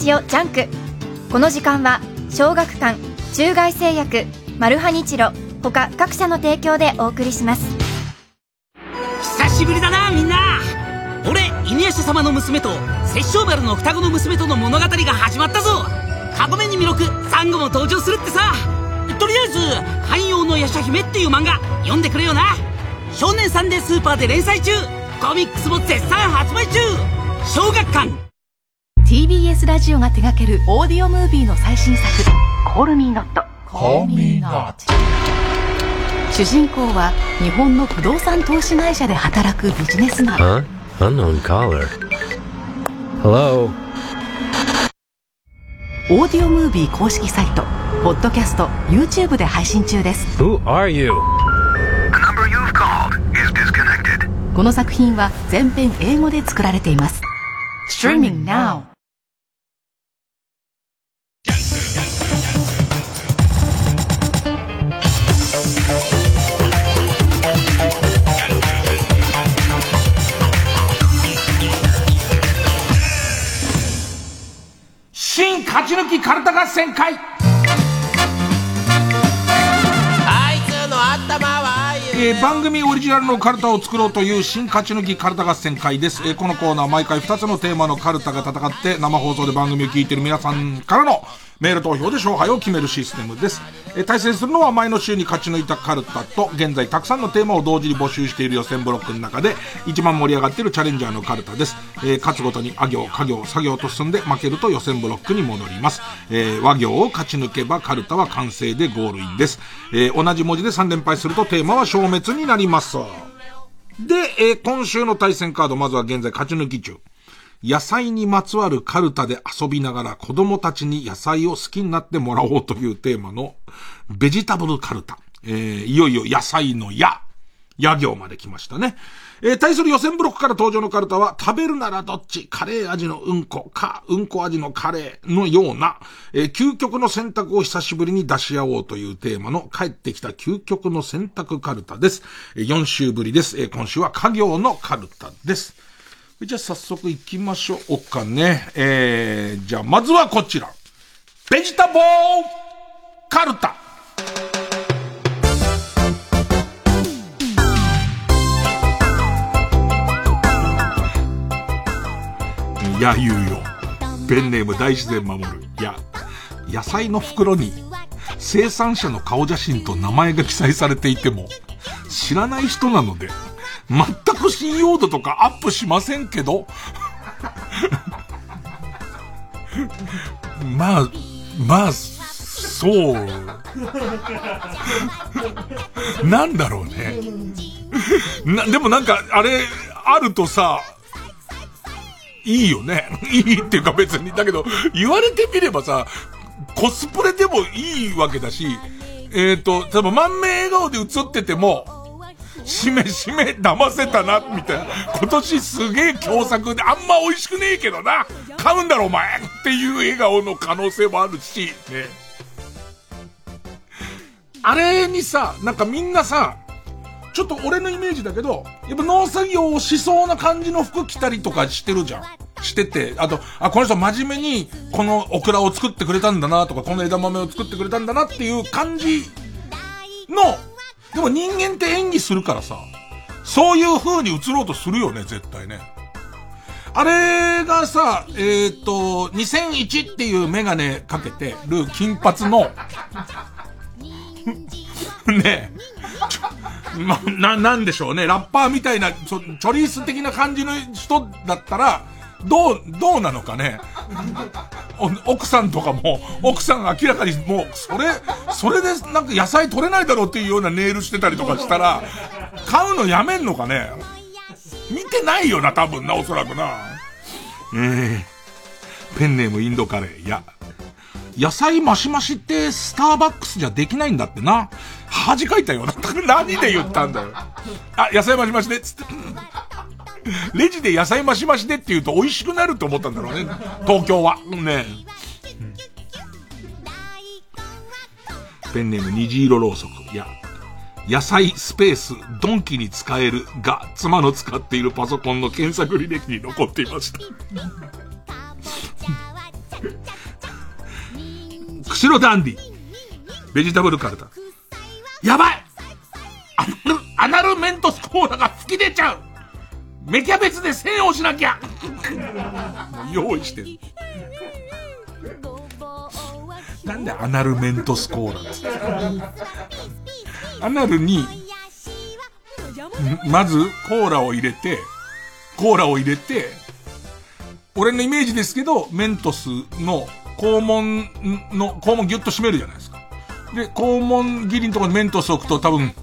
ジオジャンク。この時間は小学館中外製薬マルハニチロ他各社の提供でお送りします。久しぶりだなみんな。俺犬夜叉様の娘と殺生丸の双子の娘との物語が始まったぞ。かごめに弥勒珊瑚も登場するってさ。とりあえず「半妖の夜叉姫」っていう漫画読んでくれよな。少年サンデースーパーで連載中。コミックスも絶賛発売中。小学館。TBS ラジオが手掛けるオーディオムービーの最新作「コールミーノット」Call me not 主人公は日本の不動産投資会社で働くビジネスマン Huh? Unknown caller. Hello? オーディオムービー公式サイトポッドキャスト YouTube で配信中です Who are you? この作品は全編英語で作られています Streaming now!「勝ち抜きカルタ合戦会えー番組オリジナルのカルタを作ろうという新勝ち抜きカルタ合戦会です。えーこのコーナー毎回2つのテーマのカルタが戦って生放送で番組を聞いている皆さんからのメール投票で勝敗を決めるシステムです。えー対戦するのは前の週に勝ち抜いたカルタと現在たくさんのテーマを同時に募集している予選ブロックの中で一番盛り上がっているチャレンジャーのカルタです。えー勝つごとにあ行、家行、作業と進んで負けると予選ブロックに戻ります。えー和行を勝ち抜けばカルタは完成でゴールインです。えー同じ文字で3連敗するとテーマは消滅になります。で、えー今週の対戦カード、まずは現在勝ち抜き中。野菜にまつわるカルタで遊びながら子供たちに野菜を好きになってもらおうというテーマのベジタブルカルタ。えーいよいよ野菜の野。野行まで来ましたね。えー対する予選ブロックから登場のカルタは、食べるならどっちカレー味のうんこか、うんこ味のカレーのような、えー究極の選択を久しぶりに出し合おうというテーマの帰ってきた究極の選択カルタです。えー4週ぶりです。えー今週は家業のカルタです。じゃあ早速行きましょうかね。えー、じゃあまずはこちら。ベジタボーカルタ。や言うよ。ペンネーム大自然守る。いや、野菜の袋に生産者の顔写真と名前が記載されていても、知らない人なので、全く信用度とかアップしませんけど、まあ、まあ、そう。なんだろうね。な、でもなんか、あれ、あるとさ、いいよね。いいっていうか別に。だけど、言われてみればさ、コスプレでもいいわけだし、えっ、と、多分満面笑顔で映ってても、しめしめ騙せたな、みたいな。今年すげえ共作であんま美味しくねえけどな。買うんだろお前っていう笑顔の可能性もあるし、ね。あれにさ、なんかみんなさ、ちょっと俺のイメージだけど、やっぱ農作業をしそうな感じの服着たりとかしてるじゃん。してて、あと、あ、この人真面目にこのオクラを作ってくれたんだなとか、この枝豆を作ってくれたんだなっていう感じの、でも人間って演技するからさ、そういう風に映ろうとするよね、絶対ね。あれがさ、えっ、と、2001っていうメガネかけてる金髪の、ねえ、ま、な、なんでしょうね。ラッパーみたいな、ちょ、チョリース的な感じの人だったら、どう、どうなのかね？奥さんとかも、奥さん明らかにもう、それ、それでなんか野菜取れないだろうっていうようなネイルしてたりとかしたら、買うのやめんのかね？見てないよな、多分な、おそらくな。えー、ペンネームインドカレー、いや、野菜マシマシってスターバックスじゃできないんだってな。恥かいたよな。何で言ったんだよ。あ、野菜マシマシで、つって。レジで野菜マシマシでって言うと美味しくなると思ったんだろうね。東京は。ねペンネーム虹色ろうそく。いや、野菜スペースドンキに使えるが妻の使っているパソコンの検索履歴に残っていました。釧路ダンディ。ベジタブルカルタ。やばいアナル、アナルメントスコーラが吹き出ちゃう芽キャベツで線をしなきゃ用意してる。なんでアナルメントスコーラですアナルに、まずコーラを入れて、コーラを入れて、俺のイメージですけど、メントスの肛門の、肛門ギュッと締めるじゃないですか。で、肛門切りのところにメントス置くと多分、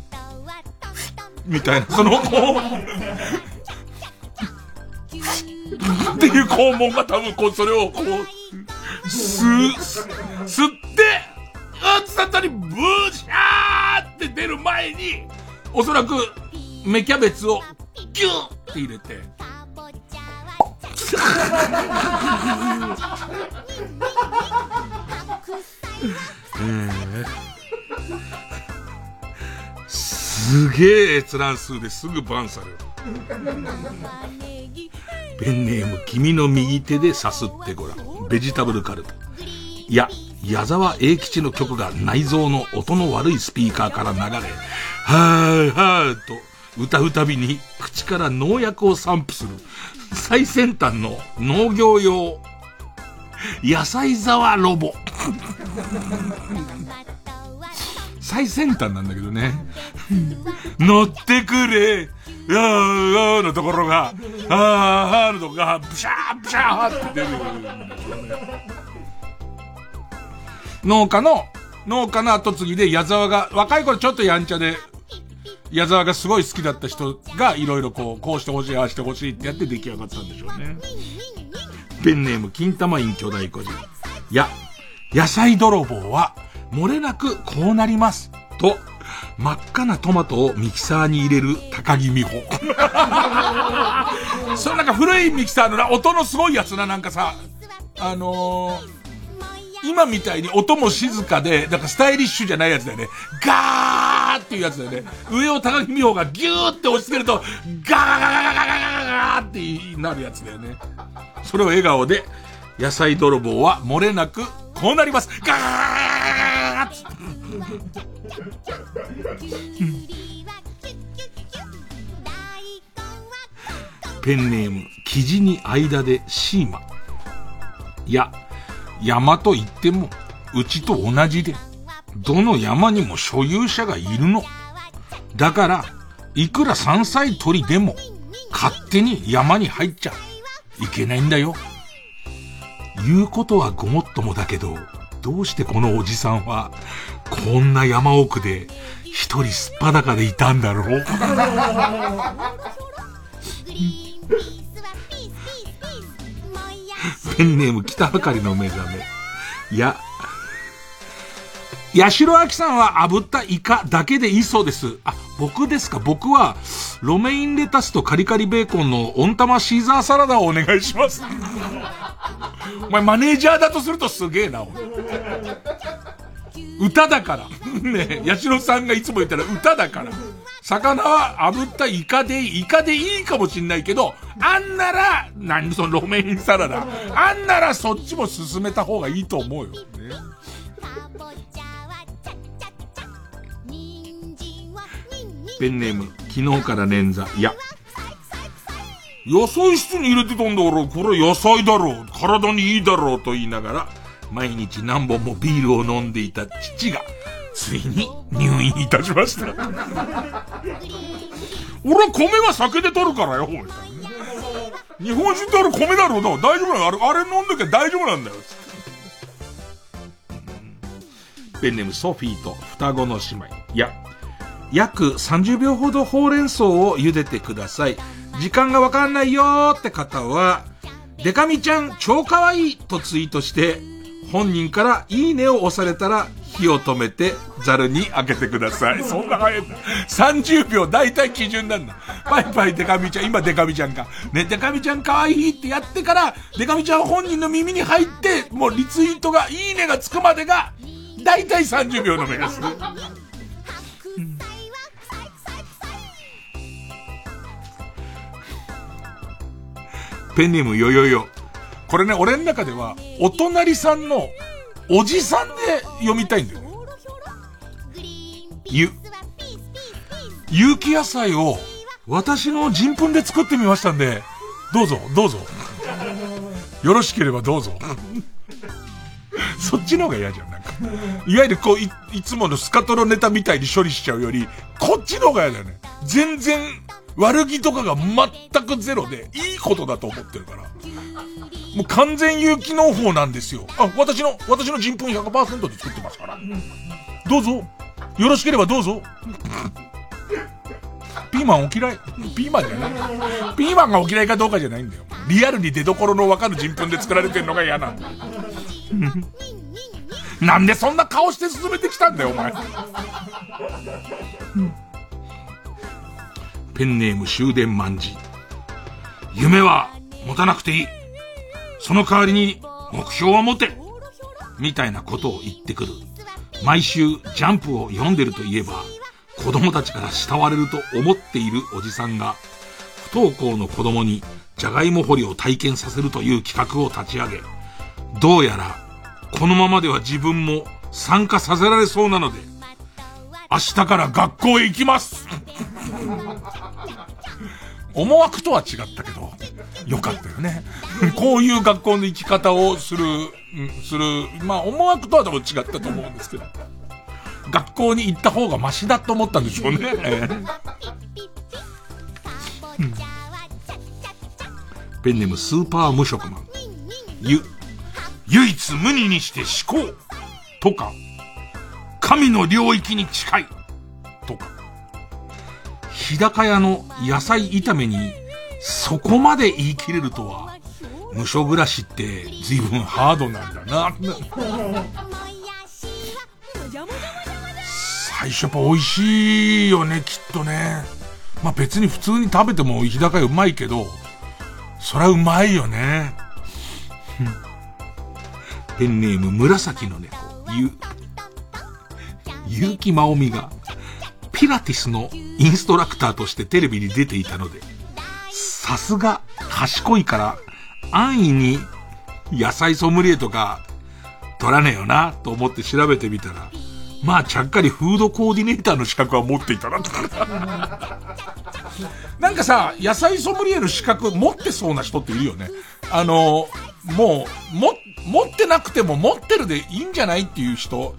みたいな、その、こう、っていう肛門が多分こう、それをこう、吸う、吸って、あっつったり、ブーシャーって出る前に、おそらく、芽キャベツをギューって入れて、すげえ閲覧数ですぐバンされる。ペンネーム、君の右手でさすってごらん。ベジタブルカルタ。いや、矢沢永吉の曲が内蔵の音の悪いスピーカーから流れ、はーはーと歌うたびに口から農薬を散布する最先端の農業用野菜沢ロボ。最先端なんだけどね。乗ってくれあーあーのところが、あーあーのとこが、ブシャーブシャーって出てくる。農家の、農家の後継ぎで矢沢が、若い頃ちょっとやんちゃで、矢沢がすごい好きだった人がいろいろこう、こうしてほしい、ああしてほしいってやって出来上がったんでしょうね。ペンネーム、金玉院巨大個人。いや、野菜泥棒は、漏れなくこうなります。と、真っ赤なトマトをミキサーに入れる高木美穂。そのなんか古いミキサーのな、音のすごいやつな、なんかさ、あのー、今みたいに音も静かで、なんかスタイリッシュじゃないやつだよね。ガーっていうやつだよね。上を高木美穂がギューって押し付けると、ガーガーガーガーガーガーガーってなるやつだよね。それを笑顔で、野菜泥棒は漏れなく、こうなります。ガーッペンネーム、生地に間でシーマ。いや、山と言っても、うちと同じで、どの山にも所有者がいるの。だから、いくら山菜取りでも、勝手に山に入っちゃいけないんだよ。言うことはごもっともだけど、どうしてこのおじさんは、こんな山奥で、一人すっぱだかでいたんだろう？ペンネーム北ばかりの目覚め。いや、八代亜紀さんは炙ったイカだけでいいそうです。あ、僕ですか？僕は、ロメインレタスとカリカリベーコンの温玉シーザーサラダをお願いします。お前マネージャーだとするとすげえな、歌だから。ねえ、八代さんがいつも言ったら歌だから。魚は炙ったイカで、イカでいいかもしんないけど、あんなら、何そのロメインサラダ。あんならそっちも進めた方がいいと思うよ。ね、ペンネーム、昨日から捻挫。いや、野菜室に入れてたんだから、これ野菜だろう、体にいいだろうと言いながら、毎日何本もビールを飲んでいた父が、ついに入院いたしました。俺は米は酒で取るからよ、日本人ってあれ米だろうな。大丈夫なの？あれ、あれ飲んどきゃ大丈夫なんだよ。ペンネームソフィーと双子の姉妹。いや、約30秒ほどほうれん草を茹でてください。時間がわかんないよーって方は、デカミちゃん超可愛いとツイートして、本人からいいねを押されたら火を止めてザルに開けてください。そんな早いんだ。30秒大体基準なんだ。パイパイデカミちゃん、今デカミちゃんか。ね、デカミちゃん可愛いってやってから、デカミちゃん本人の耳に入って、もうリツイートが、いいねがつくまでが、大体30秒の目安。ペンネームよよよ。これね、俺の中では、お隣さんの、おじさんで読みたいんだよね。ゆ、有機野菜を、私の人糞で作ってみましたんで、どうぞ、どうぞ。よろしければどうぞ。そっちの方が嫌じゃん、なんか。いわゆるこうい、いつものスカトロネタみたいに処理しちゃうより、こっちの方が嫌だよね。全然、悪気とかが全くゼロで、いいことだと思ってるから。もう完全有機農法なんですよ。あ、私の、私の人糞100%で作ってますから。どうぞ。よろしければどうぞ。ピーマンお嫌いピーマンじゃない。ピーマンがお嫌いかどうかじゃないんだよ。リアルに出所のわかる人糞で作られてんのが嫌なんだ。なんでそんな顔して進めてきたんだよ、お前。ペンネーム終電万事。夢は持たなくていい。その代わりに目標は持て。みたいなことを言ってくる。毎週ジャンプを読んでるといえば、子供たちから慕われると思っているおじさんが、不登校の子供にじゃがいも掘りを体験させるという企画を立ち上げ、どうやらこのままでは自分も参加させられそうなので、明日から学校へ行きます思惑とは違ったけど、よかったよね。こういう学校の行き方をする、する、まあ思惑とは多分違ったと思うんですけど。学校に行った方がマシだと思ったんでしょうね。ペンネームスーパー無職マン。ゆ、唯一無二にして思考とか、神の領域に近いとか、日高屋の野菜炒めにそこまで言い切れるとは、無所暮らしって随分ハードなんだな。最初やっぱ美味しいよね、きっとね。まあ別に普通に食べても日高屋うまいけど、そりゃうまいよね。ペンネーム紫の猫、ゆ、結城まおみが、ピラティスのインストラクターとしてテレビに出ていたので、さすが賢いから、安易に野菜ソムリエとか取らねえよなと思って調べてみたら、まあちゃっかりフードコーディネーターの資格は持っていたなと。なんかさ、野菜ソムリエの資格持ってそうな人っているよね。あの、もう、も、持ってなくても持ってるでいいんじゃないっていう人、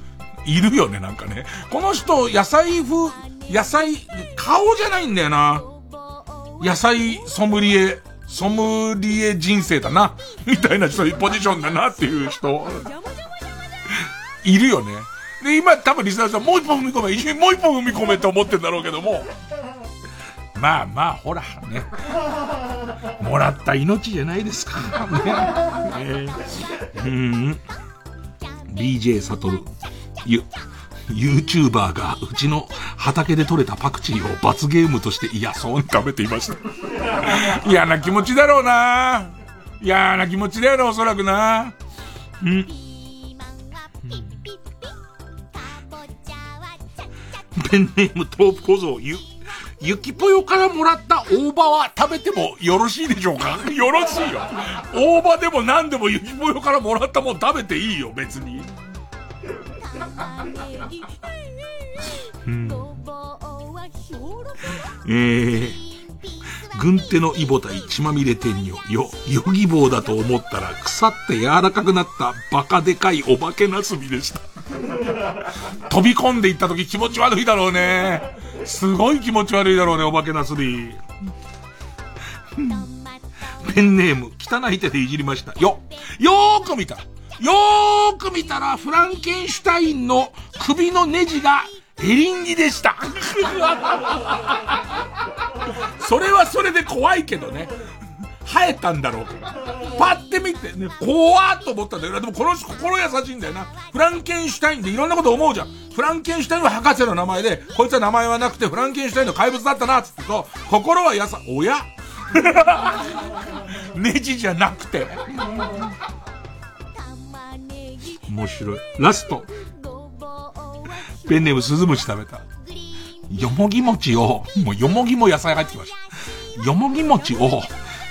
いるよね、なんかね。この人、野菜風、野菜、顔じゃないんだよな。野菜ソムリエ、ソムリエ人生だな。みたいな人、ポジションだなっていう人、いるよね。で、今多分リスナーさん、もう一本踏み込め、一緒にもう一本踏み込めって思ってんだろうけども、まあまあ、ほら、ね。もらった命じゃないですか。ね。ねうん。BJ サトル。ゆ、YouTuber がうちの畑で採れたパクチーを罰ゲームとして嫌そうに食べていました。嫌な気持ちだろうな嫌な気持ちだよな、おそらくな。うん。ペンネーム豆腐小僧ゆ、ゆきぽよからもらった大葉は食べてもよろしいでしょうか？よろしいよ。大葉でも何でもゆきぽよからもらったもん食べていいよ、別に。うん。えー、軍手のイボタイ血まみれ天女、よ、ヨギボーだと思ったら腐って柔らかくなったバカでかいお化けナスビでした。飛び込んでいった時気持ち悪いだろうね。すごい気持ち悪いだろうね、お化けナスビ。ペンネーム、汚い手でいじりました。よ、よーく見た。よーく見たら、フランケンシュタインの首のネジがエリンギでした。それはそれで怖いけどね。生えたんだろうから。パッて見てね、怖っと思ったんだよな。でもこの人心優しいんだよな。フランケンシュタインでいろんなこと思うじゃん。フランケンシュタインは博士の名前で、こいつは名前はなくてフランケンシュタインの怪物だったな、つってと、心はやさ、おや？ネジじゃなくて。面白い。ラスト。ペンネームスズムシ食べた。よもぎ餅を、もうよもぎも野菜入ってきました。よもぎ餅を、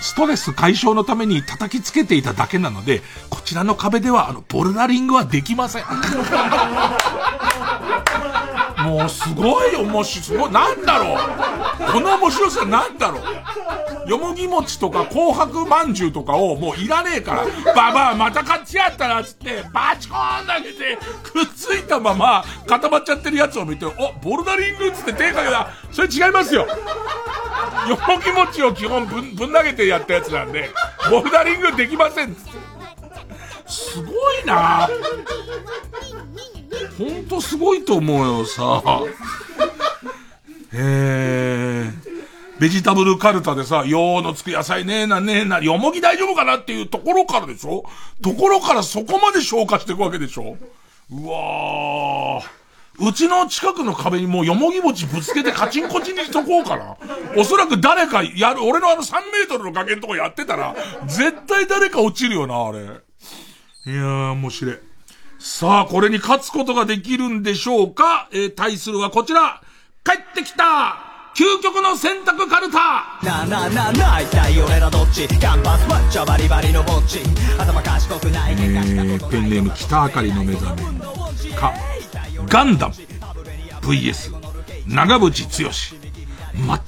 ストレス解消のために叩きつけていただけなので、こちらの壁では、あの、ボルダリングはできません。もうすごい面白い、すごい、なんだろうこの面白さなんだろうよもぎ餅とか紅白まんじゅうとかをもういらねえから、ばばあまた買っちゃったなっつって、バチコーン投げて、くっついたまま固まっちゃってるやつを見て、お、ボルダリングっつって手かけた。それ違いますよ。よもぎ餅を基本ぶん、ぶん投げてやったやつなんで、ボルダリングできませんっっ。すごいなほんとすごいと思うよさ。へえ。ベジタブルカルタでさ、よーのつく野菜ねえなねえな、よもぎ大丈夫かなっていうところからでしょ？ところからそこまで消化していくわけでしょ？うわー。うちの近くの壁にもうよもぎ餅ぶつけてカチンコチンにしとこうかな。おそらく誰かやる、俺のあの3メートルの崖のとこやってたら、絶対誰か落ちるよな、あれ。いやー、面白い。さあ、これに勝つことができるんでしょうか？えー、対するはこちら。帰ってきた究極の選択カルタなあなあなあなあ一体俺らどっち？キャンパスマッチョバリバリのぼっち頭賢くないえー、ペンネーム北あかりの目覚めか、ガンダム。VS 長渕剛。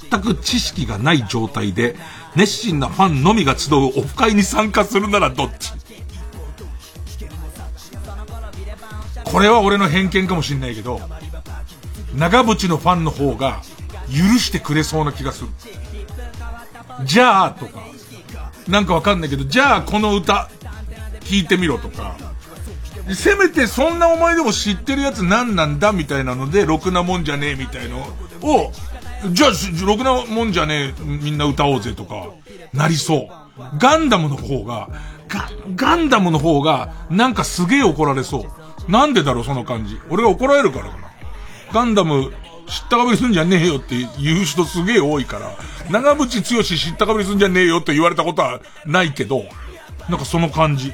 全く知識がない状態で熱心なファンのみが集うオフ会に参加するならどっち？これは俺の偏見かもしんないけど、長渕のファンの方が許してくれそうな気がする。じゃあ、とか、なんかわかんないけど、じゃあこの歌、聴いてみろとか、せめてそんなお前でも知ってるやつ何なんだみたいなので、ろくなもんじゃねえみたいのを、じゃあ、ろくなもんじゃねえ、みんな歌おうぜとか、なりそう。ガンダムの方が、ガ、ガンダムの方が、なんかすげえ怒られそう。なんでだろう、その感じ。俺が怒られるからかな。ガンダム、知ったかぶりすんじゃねえよって言う人すげえ多いから、長渕剛知ったかぶりすんじゃねえよって言われたことはないけど、なんかその感じ。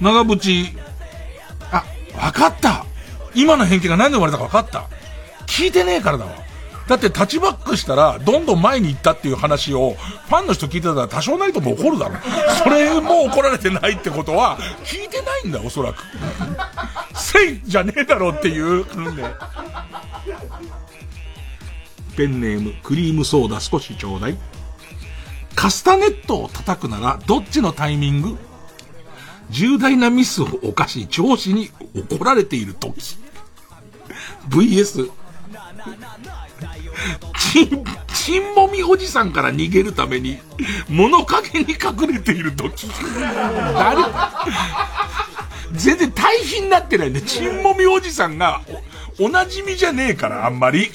長渕、あ、わかった今の偏見が何で生まれたかわかった聞いてねえからだわ。だってタッチバックしたら、どんどん前に行ったっていう話を、ファンの人聞いてたら多少なりとも怒るだろ。それも怒られてないってことは、聞いてないんだ、おそらく。せいじゃねえだろっていう、うんね。ペンネーム、クリームソーダ少しちょうだい。カスタネットを叩くなら、どっちのタイミング？重大なミスを犯し、上司に怒られている時。VS、チン、チンモミおじさんから逃げるために、物陰に隠れている時。誰全然対比になってないね。チンモミおじさんが、お、なじみじゃねえから、あんまり。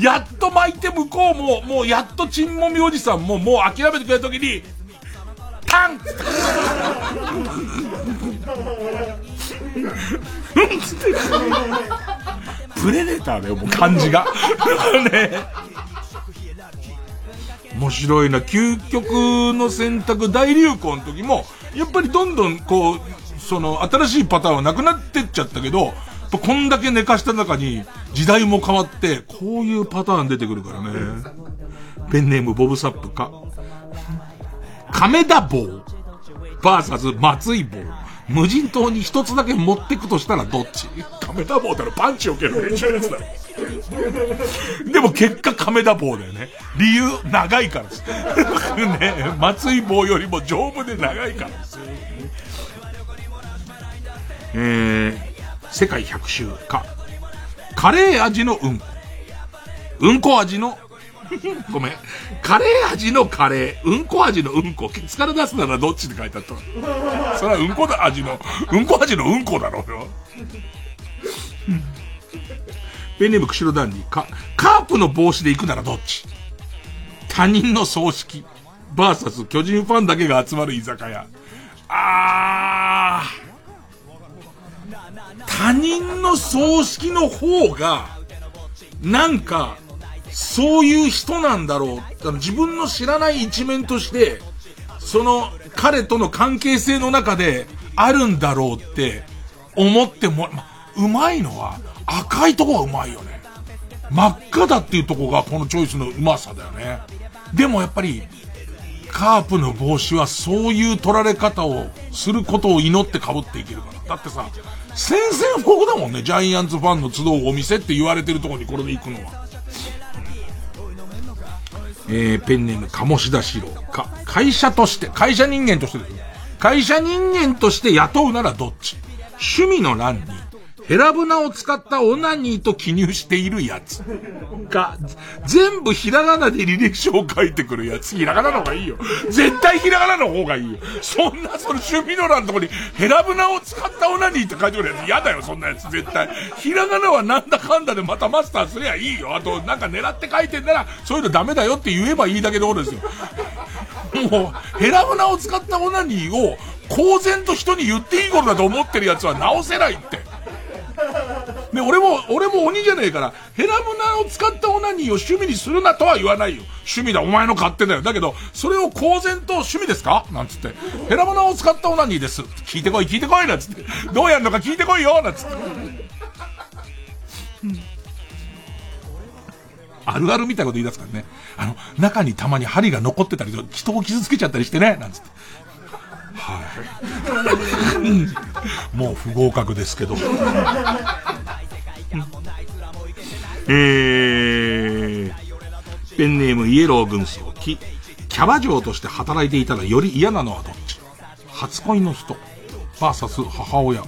やっと巻いて向こうも、もうやっとチンモミおじさんも、もう諦めてくれた時に、タン。プレデターだよ、もう漢字が。ね面白いな。究極の選択大流行の時も、やっぱりどんどんこう、その新しいパターンはなくなってっちゃったけど、こんだけ寝かした中に時代も変わって、こういうパターン出てくるからね。ペンネームボブサップか。亀田棒。バーサス松井棒。無人島に一つだけ持ってくとしたらどっち？亀田棒だろパンチを受ける練習のやつだろ。でも結果亀田棒だよね。理由、長いからです。ね、松井棒よりも丈夫で長いからです。えー、世界百周か。カレー味のうんこ。うんこ味の、ごめん。カレー味のカレー、うんこ味のうんこ、ケツから出すならどっちって書いてあった。それはうんこだ味の、うんこ味のうんこだろうよ。ペンネーム釧路ダンディ、か、カープの帽子で行くならどっち？他人の葬式、バーサス巨人ファンだけが集まる居酒屋。あー。他人の葬式の方が、なんか、そういう人なんだろう。自分の知らない一面として、その彼との関係性の中であるんだろうって思っても、ま、うまいのは赤いとこがうまいよね。真っ赤だっていうとこがこのチョイスのうまさだよね。でもやっぱり、カープの帽子はそういう取られ方をすることを祈って被っていけるから。だってさ、宣戦布告だもんね。ジャイアンツファンの集うお店って言われてるとこにこれで行くのは。えー、ペンネーム、鴨志田史郎。か、会社として、会社人間としてですよ。会社人間として雇うならどっち？趣味の欄に、ヘラブナを使ったオナニーと記入しているやつ。が、全部ひらがなで履歴書を書いてくるやつ。ひらがなの方がいいよ。絶対ひらがなの方がいいよ。そんな、その趣味の欄のとこに、ヘラブナを使ったオナニーって書いてくるやつ嫌だよ、そんなやつ。絶対。ひらがなはなんだかんだでまたマスターすりゃいいよ。あと、なんか狙って書いてんなら、そういうのダメだよって言えばいいだけのことですよ。もう、ヘラブナを使ったオナニーを、公然と人に言っていいことだと思ってるやつは直せないって。ね、俺も、俺も鬼じゃねえから、ヘラブナを使ったオナニーを趣味にするなとは言わないよ。趣味だ、お前の勝手だよ。だけど、それを公然と趣味ですか？なんつって。ヘラブナを使ったオナニーです。聞いてこい、聞いてこいなんつって。どうやるのか聞いてこいよなんつって。あるあるみたいなこと言い出すからね。あの、中にたまに針が残ってたり、人を傷つけちゃったりしてね、なんつって。はい。うんもう不合格ですけど。えー、ペンネームイエロー軍曹キキャバ嬢として働いていたらより嫌なのはどっち？初恋の人、バーサス母親。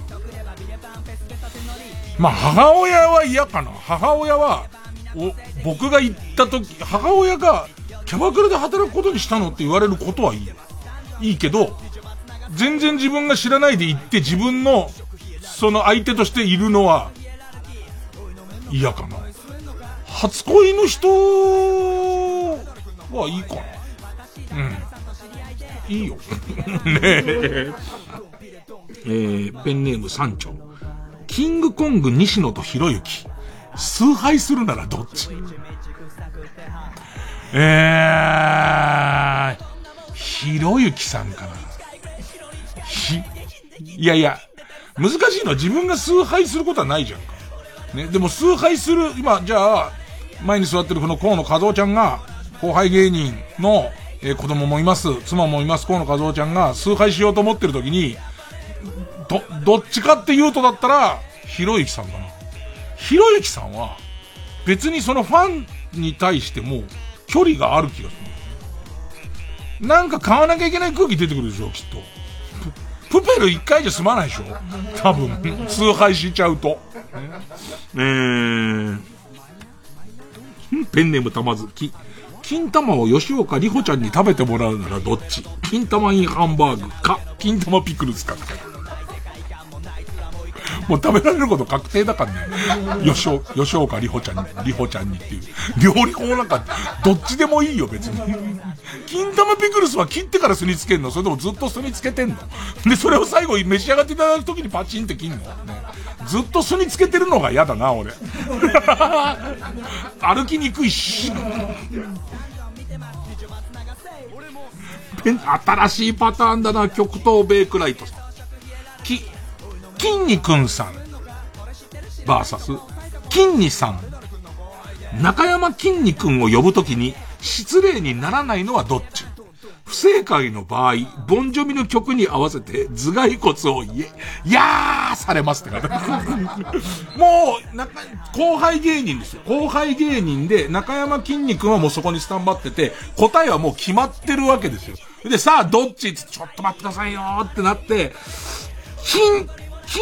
まあ、母親は嫌かな。母親は、お、僕が行った時、母親が、キャバクラで働くことにしたのって言われることはいいよ。いいけど、全然自分が知らないで行って自分の、その相手としているのは、嫌かな。初恋の人はいいかな。うん。いいよ。ねえ。えー、ペンネーム三丁。キングコング西野とひろゆき。崇拝するならどっち？えー、ひろゆきさんかな。いやいや、難しいのは自分が崇拝することはないじゃんか。ね、でも崇拝する、今、じゃあ、前に座ってるこの河野和夫ちゃんが、後輩芸人の、えー子供もいます、妻もいます、河野和夫ちゃんが崇拝しようと思ってる時に、ど、どっちかって言うとだったら、ひろゆきさんかな。ひろゆきさんは、別にそのファンに対しても、距離がある気がする。なんか買わなきゃいけない空気出てくるでしょ、きっと。プペル一回じゃ済まないでしょ多分、崇拝しちゃうと。えー、ペンネームたまずき。金玉を吉岡里帆ちゃんに食べてもらうならどっち？金玉インハンバーグか、金玉ピクルスか。もう食べられること確定だからね。吉岡、吉岡里帆ちゃんに、里帆ちゃんにっていう。料理法なんか、どっちでもいいよ、別に。金玉ピクルスは切ってから酢につけんの？それともずっと酢につけてんの？で、それを最後召し上がっていただくときにパチンって切んの、ね、ずっと酢につけてるのが嫌だな、俺。歩きにくいし。新しいパターンだな、極東ベイクライトさん。き、筋肉さん。バーサス、筋肉さん。中山筋肉を呼ぶときに失礼にならないのはどっち？不正解の場合、ボンジョビの曲に合わせて頭蓋骨をいえ、やーされますって書いてある もう、な、後輩芸人ですよ。後輩芸人で、中山筋肉はもうそこにスタンバってて、答えはもう決まってるわけですよ。で、さあ、どっち？ちょっと待ってくださいよーってなって、筋、筋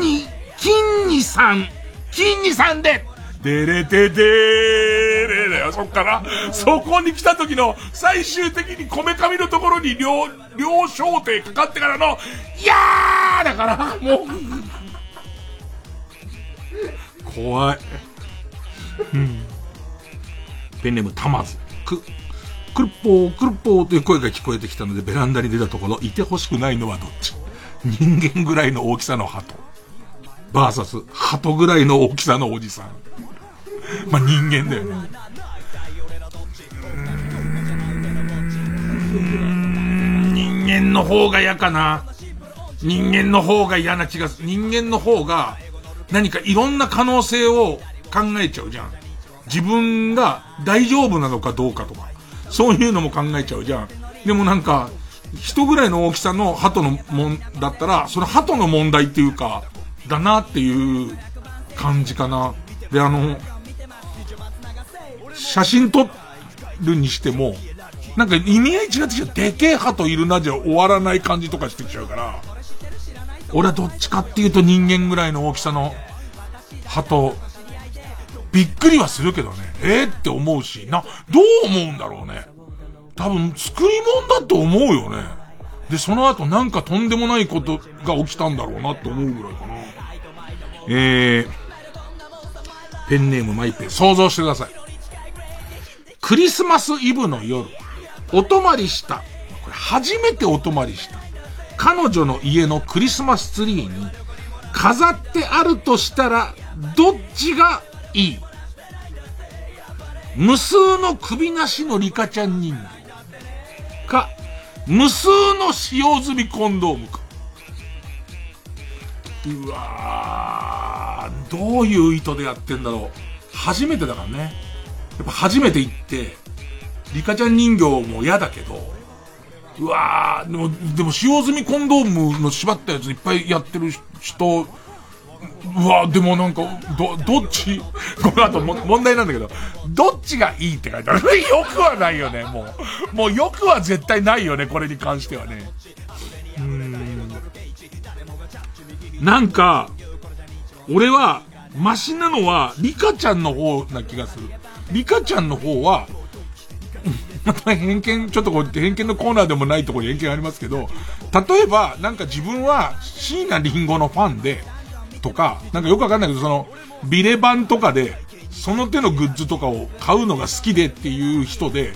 に、筋にさん、筋にさんで、でれてでーれれよ、そっから、そこに来た時の、最終的にこめかみのところに両、両焦点かかってからの、いやーだから、もう、怖い。うん。ペンネームたまず。く、くるっぽー、くるっぽーという声が聞こえてきたので、ベランダに出たところ、いてほしくないのはどっち？人間ぐらいの大きさの鳩。バーサス、鳩ぐらいの大きさのおじさん。まあ、人間だよね。人間の方が嫌かな。人間の方が嫌な気がする。人間の方が、何かいろんな可能性を考えちゃうじゃん。自分が大丈夫なのかどうかとか。そういうのも考えちゃうじゃん。でもなんか、人ぐらいの大きさの鳩のもんだったら、それ鳩の問題っていうか、だなっていう感じかな。で、あの、写真撮るにしても、なんか意味合い違ってきちゃう。でけえ鳩いるなじゃ終わらない感じとかしてきちゃうから、俺はどっちかっていうと人間ぐらいの大きさの鳩、びっくりはするけどね、えー、って思うし、な、どう思うんだろうね。多分作り物だと思うよね。で、その後なんかとんでもないことが起きたんだろうなって思うぐらいかな。えー、ペンネームマイペン、想像してください。クリスマスイブの夜、お泊まりした。これ初めてお泊まりした。彼女の家のクリスマスツリーに飾ってあるとしたら、どっちがいい？無数の首なしのリカちゃん人形。か、無数の使用済みコンドームか。うわー、どういう意図でやってんだろう。初めてだからね。やっぱ初めて行って、リカちゃん人形も嫌だけど、うわー、でも、でも使用済みコンドームの縛ったやついっぱいやってる人、うわでもなんか、ど、どっち？この後も問題なんだけど、どっちがいいって書いてある。よくはないよね、もう。もうよくは絶対ないよね、これに関してはね。うん。なんか、俺は、マシなのは、リカちゃんの方な気がする。リカちゃんの方は、また偏見、ちょっとこう、偏見のコーナーでもないところに偏見ありますけど、例えば、なんか自分は、椎名林檎のファンで、とか、なんかよくわかんないけど、その、ビレ版とかで、その手のグッズとかを買うのが好きでっていう人で、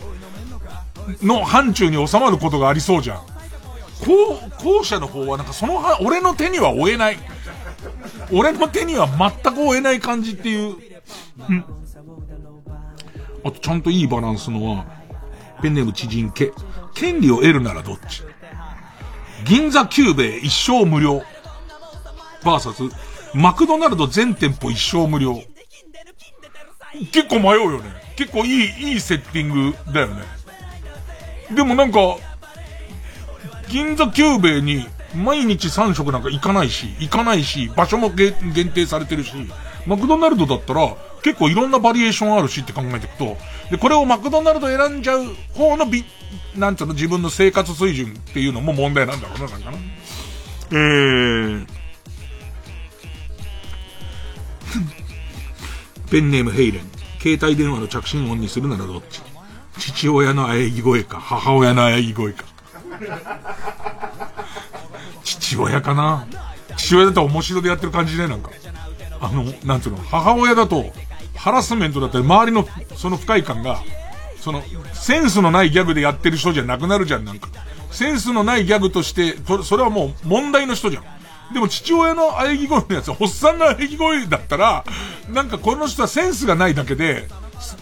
の範疇に収まることがありそうじゃん。後、後者の方はなんかその、俺の手には負えない。俺の手には全く負えない感じっていう。うん。あとちゃんといいバランスのは、ペンネーム知人け、権利を得るならどっち？銀座久兵衛一生無料。バーサス、マクドナルド全店舗一生無料。結構迷うよね。結構いい、いいセッティングだよね。でもなんか、銀座久兵衛に毎日3食なんか行かないし、行かないし、場所も限定されてるし、マクドナルドだったら結構いろんなバリエーションあるしって考えていくと、で、これをマクドナルド選んじゃう方のビ、なんつうの自分の生活水準っていうのも問題なんだろうな、なんかな。えー、ペンネームヘイレン。携帯電話の着信音にするならどっち？父親の喘ぎ声か、母親の喘ぎ声か。父親かな？父親だと面白でやってる感じね、なんか。あの、なんつうの、母親だと、ハラスメントだったり、周りの、その不快感が、その、センスのないギャグでやってる人じゃなくなるじゃん、なんか。センスのないギャグとして、それはもう問題の人じゃん。でも父親の喘ぎ声のやつ、おっさんの喘ぎ声だったら、なんかこの人はセンスがないだけで、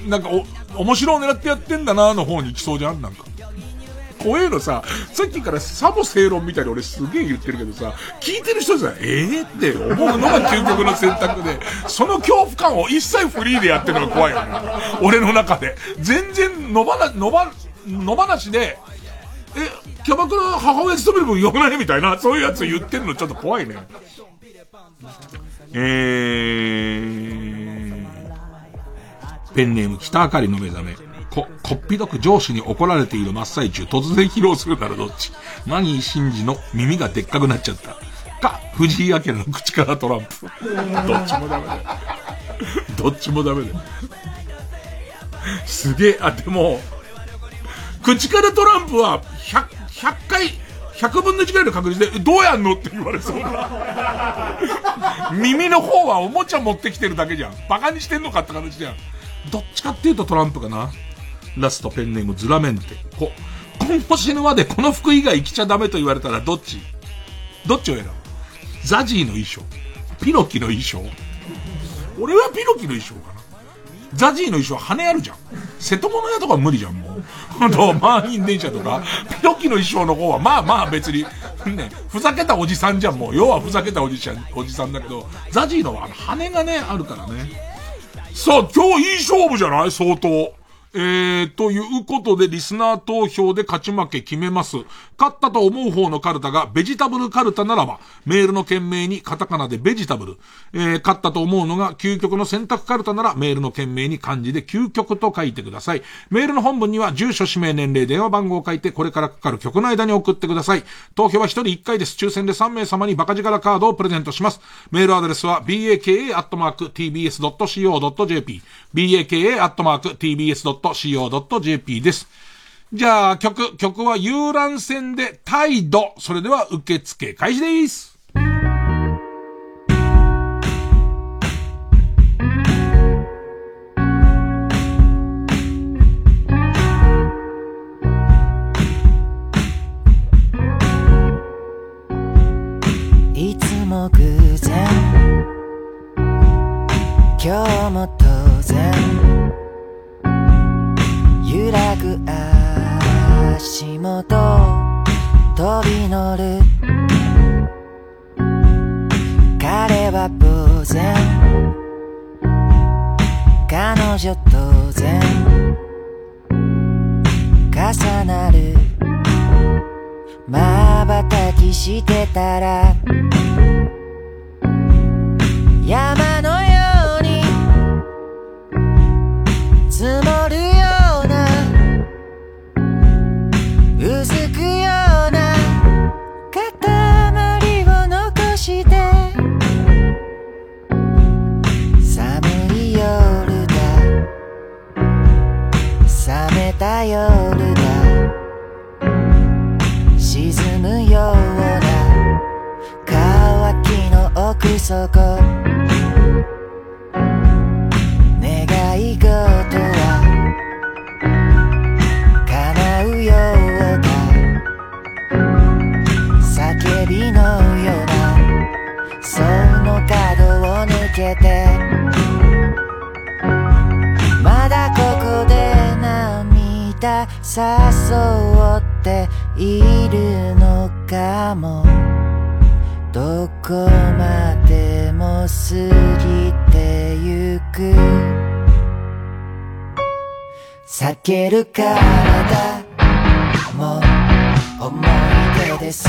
なんかお、面白を狙ってやってんだなの方に行きそうじゃんなんか。怖えのさ、さっきからサボ正論みたいに俺すげえ言ってるけどさ、聞いてる人さ、ええー、って思うのが究極の選択で、その恐怖感を一切フリーでやってるのが怖いよね。俺の中で。全然野ばな、野ば、野放しで、え、キャバクラ母親勤める分よくないみたいな、そういうやつ言ってるのちょっと怖いね。えー、ペンネーム北あかりの目覚め。こ、こっぴどく上司に怒られている真っ最中、突然披露するならどっち？マギー真司の耳がでっかくなっちゃった。か、藤井明の口からトランプ。どっちもダメだよ。どっちもダメだよ。すげえ、あ、でも、口からトランプは、100、100回、100分の1ぐらいの確率で、どうやんの？って言われそうだ。耳の方はおもちゃ持ってきてるだけじゃん。バカにしてんのかって形じゃん。どっちかっていうとトランプかな。ラストペンネームズラメンテ。こ、今後死ぬまでこの服以外着ちゃダメと言われたらどっち？どっちを選ぶ？ザジーの衣装ピノキの衣装俺はピノキの衣装か。ザジーの衣装は羽あるじゃん。瀬戸物屋とか無理じゃん、もう。あと、満員電車とか、ピロキの衣装の方は、まあまあ別に、ね、ふざけたおじさんじゃん、もう。要はふざけたおじさん、おじさんだけど、ザジーのは、あの、羽がね、あるからね。さあ、今日いい勝負じゃない？相当。えー、ということで、リスナー投票で勝ち負け決めます。勝ったと思う方のカルタがベジタブルカルタならば、メールの件名にカタカナでベジタブル。えー、勝ったと思うのが究極の選択カルタなら、メールの件名に漢字で究極と書いてください。メールの本文には、住所、氏名、年齢、電話番号を書いて、これからかかる曲の間に送ってください。投票は1人1回です。抽選で3名様にバカ力カードをプレゼントします。メールアドレスは、baka.tbs.co.jp。baka.tbs.co.jp です。じゃあ、曲、曲は遊覧船で態度。それでは受付開始です。いつも偶然今日も当然足元飛び乗る彼は当然彼女当然重なる瞬きしてたら山た夜だ沈むような乾きの奥底。願い事は叶うようだ叫びのような。その角を抜けてた誘っているのかも。どこまでも過ぎてゆく。避ける体も思い出です。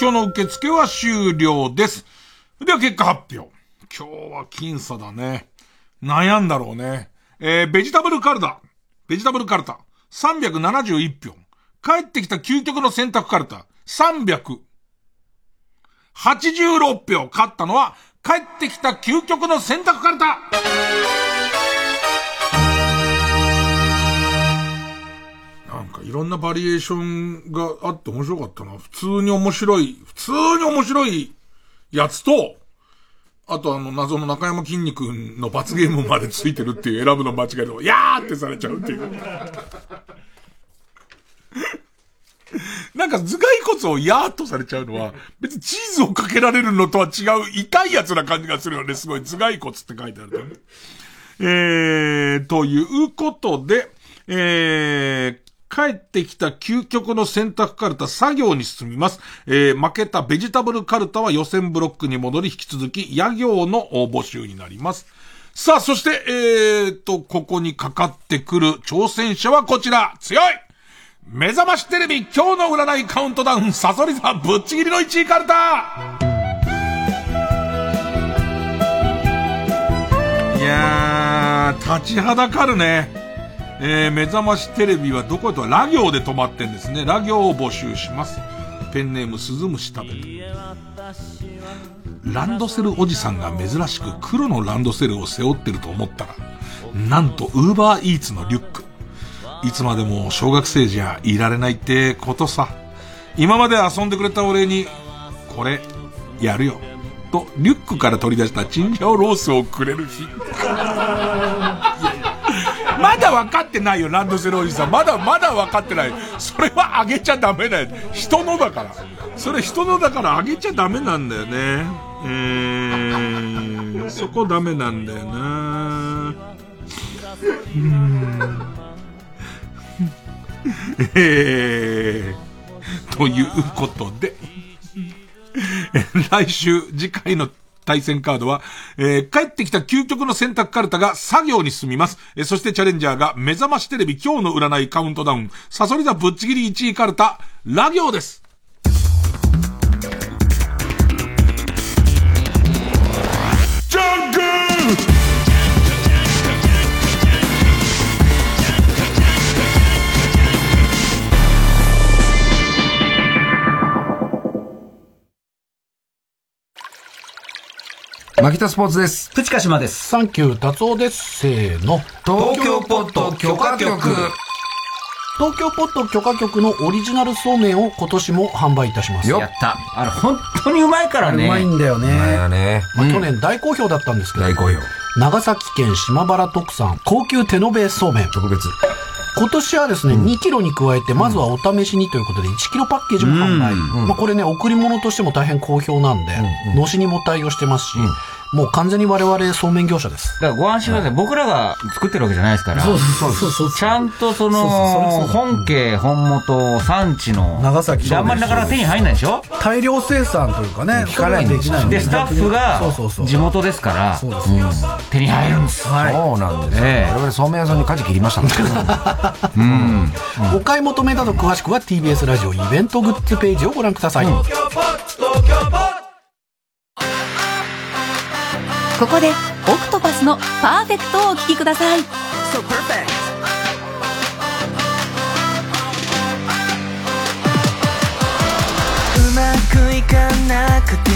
票の受付は終了です。では結果発表。今日は僅差だね。悩んだろうね。えー、ベジタブルカルタ。ベジタブルカルタ。371票。帰ってきた究極の選択カルタ。386票。勝ったのは、帰ってきた究極の選択カルタいろんなバリエーションがあって面白かったな。普通に面白い、普通に面白いやつと、あとあの謎の中山筋肉の罰ゲームまでついてるっていう選ぶの間違えると、やーってされちゃうっていう。なんか頭蓋骨をやーっとされちゃうのは、別にチーズをかけられるのとは違う痛いやつな感じがするよね。すごい頭蓋骨って書いてあるとね。えー、ということで、えー、帰ってきた究極の選択カルタ作業に進みます。えー、負けたベジタブルカルタは予選ブロックに戻り引き続き、野行の募集になります。さあ、そして、えーと、ここにかかってくる挑戦者はこちら。強い目覚ましテレビ今日の占いカウントダウンサソリ座ぶっちぎりの1位カルタいやー、立ちはだかるね。えー、目覚ましテレビはどことはラ行で止まってんですね。ラ行を募集します。ペンネームスズムシ食べる。ランドセルおじさんが珍しく黒のランドセルを背負ってると思ったら、なんとウーバーイーツのリュック。いつまでも小学生じゃいられないってことさ。今まで遊んでくれたお礼に、これ、やるよ。と、リュックから取り出したチンジャオロースをくれる日。まだ分かってないよ、ランドセルおじさん。まだ、まだ分かってない。それはあげちゃダメだよ。人のだから。それ人のだからあげちゃダメなんだよね。えー、そこダメなんだよなうんえー、ということで、来週、次回の対戦カードは、えー帰ってきた究極の選択カルタが作業に進みます。えーそしてチャレンジャーが目覚ましテレビ今日の占いカウントダウン、サソリ座ぶっちぎり1位カルタ、ラ行です。マキタスポーツです。プチカシマです。サンキュー達夫です。せーの。東京ポット許可局。東京ポット許可局のオリジナルそうめんを今年も販売いたします。やった。あれ、本当にうまいからね。うまいんだよね。だよね。まあ、去年大好評だったんですけど、大好評。長崎県島原特産高級手延べそうめん。特別。今年はですね、2キロに加えて、まずはお試しにということで、1キロパッケージも販売。まあこれね、贈り物としても大変好評なんで、のしにも対応してますし、もう完全に我々そうめん業者です。だからご安心ください。僕らが作ってるわけじゃないですから。そうそうそうそうちゃんとその、本家、本元、産地の。長崎であんまりなかなか手に入んないでしょ？大量生産というかね、聞かないんですよ。で、スタッフが地元ですから、うん手に入るんです。はいそうなんですよ。ええ我々そうめん屋さんに舵切りました。うん。お買い求めなど詳しくは TBS ラジオイベントグッズページをご覧ください。ここでオクトパスのパーフェクトをお聴きください。So perfect. うまくいかなくて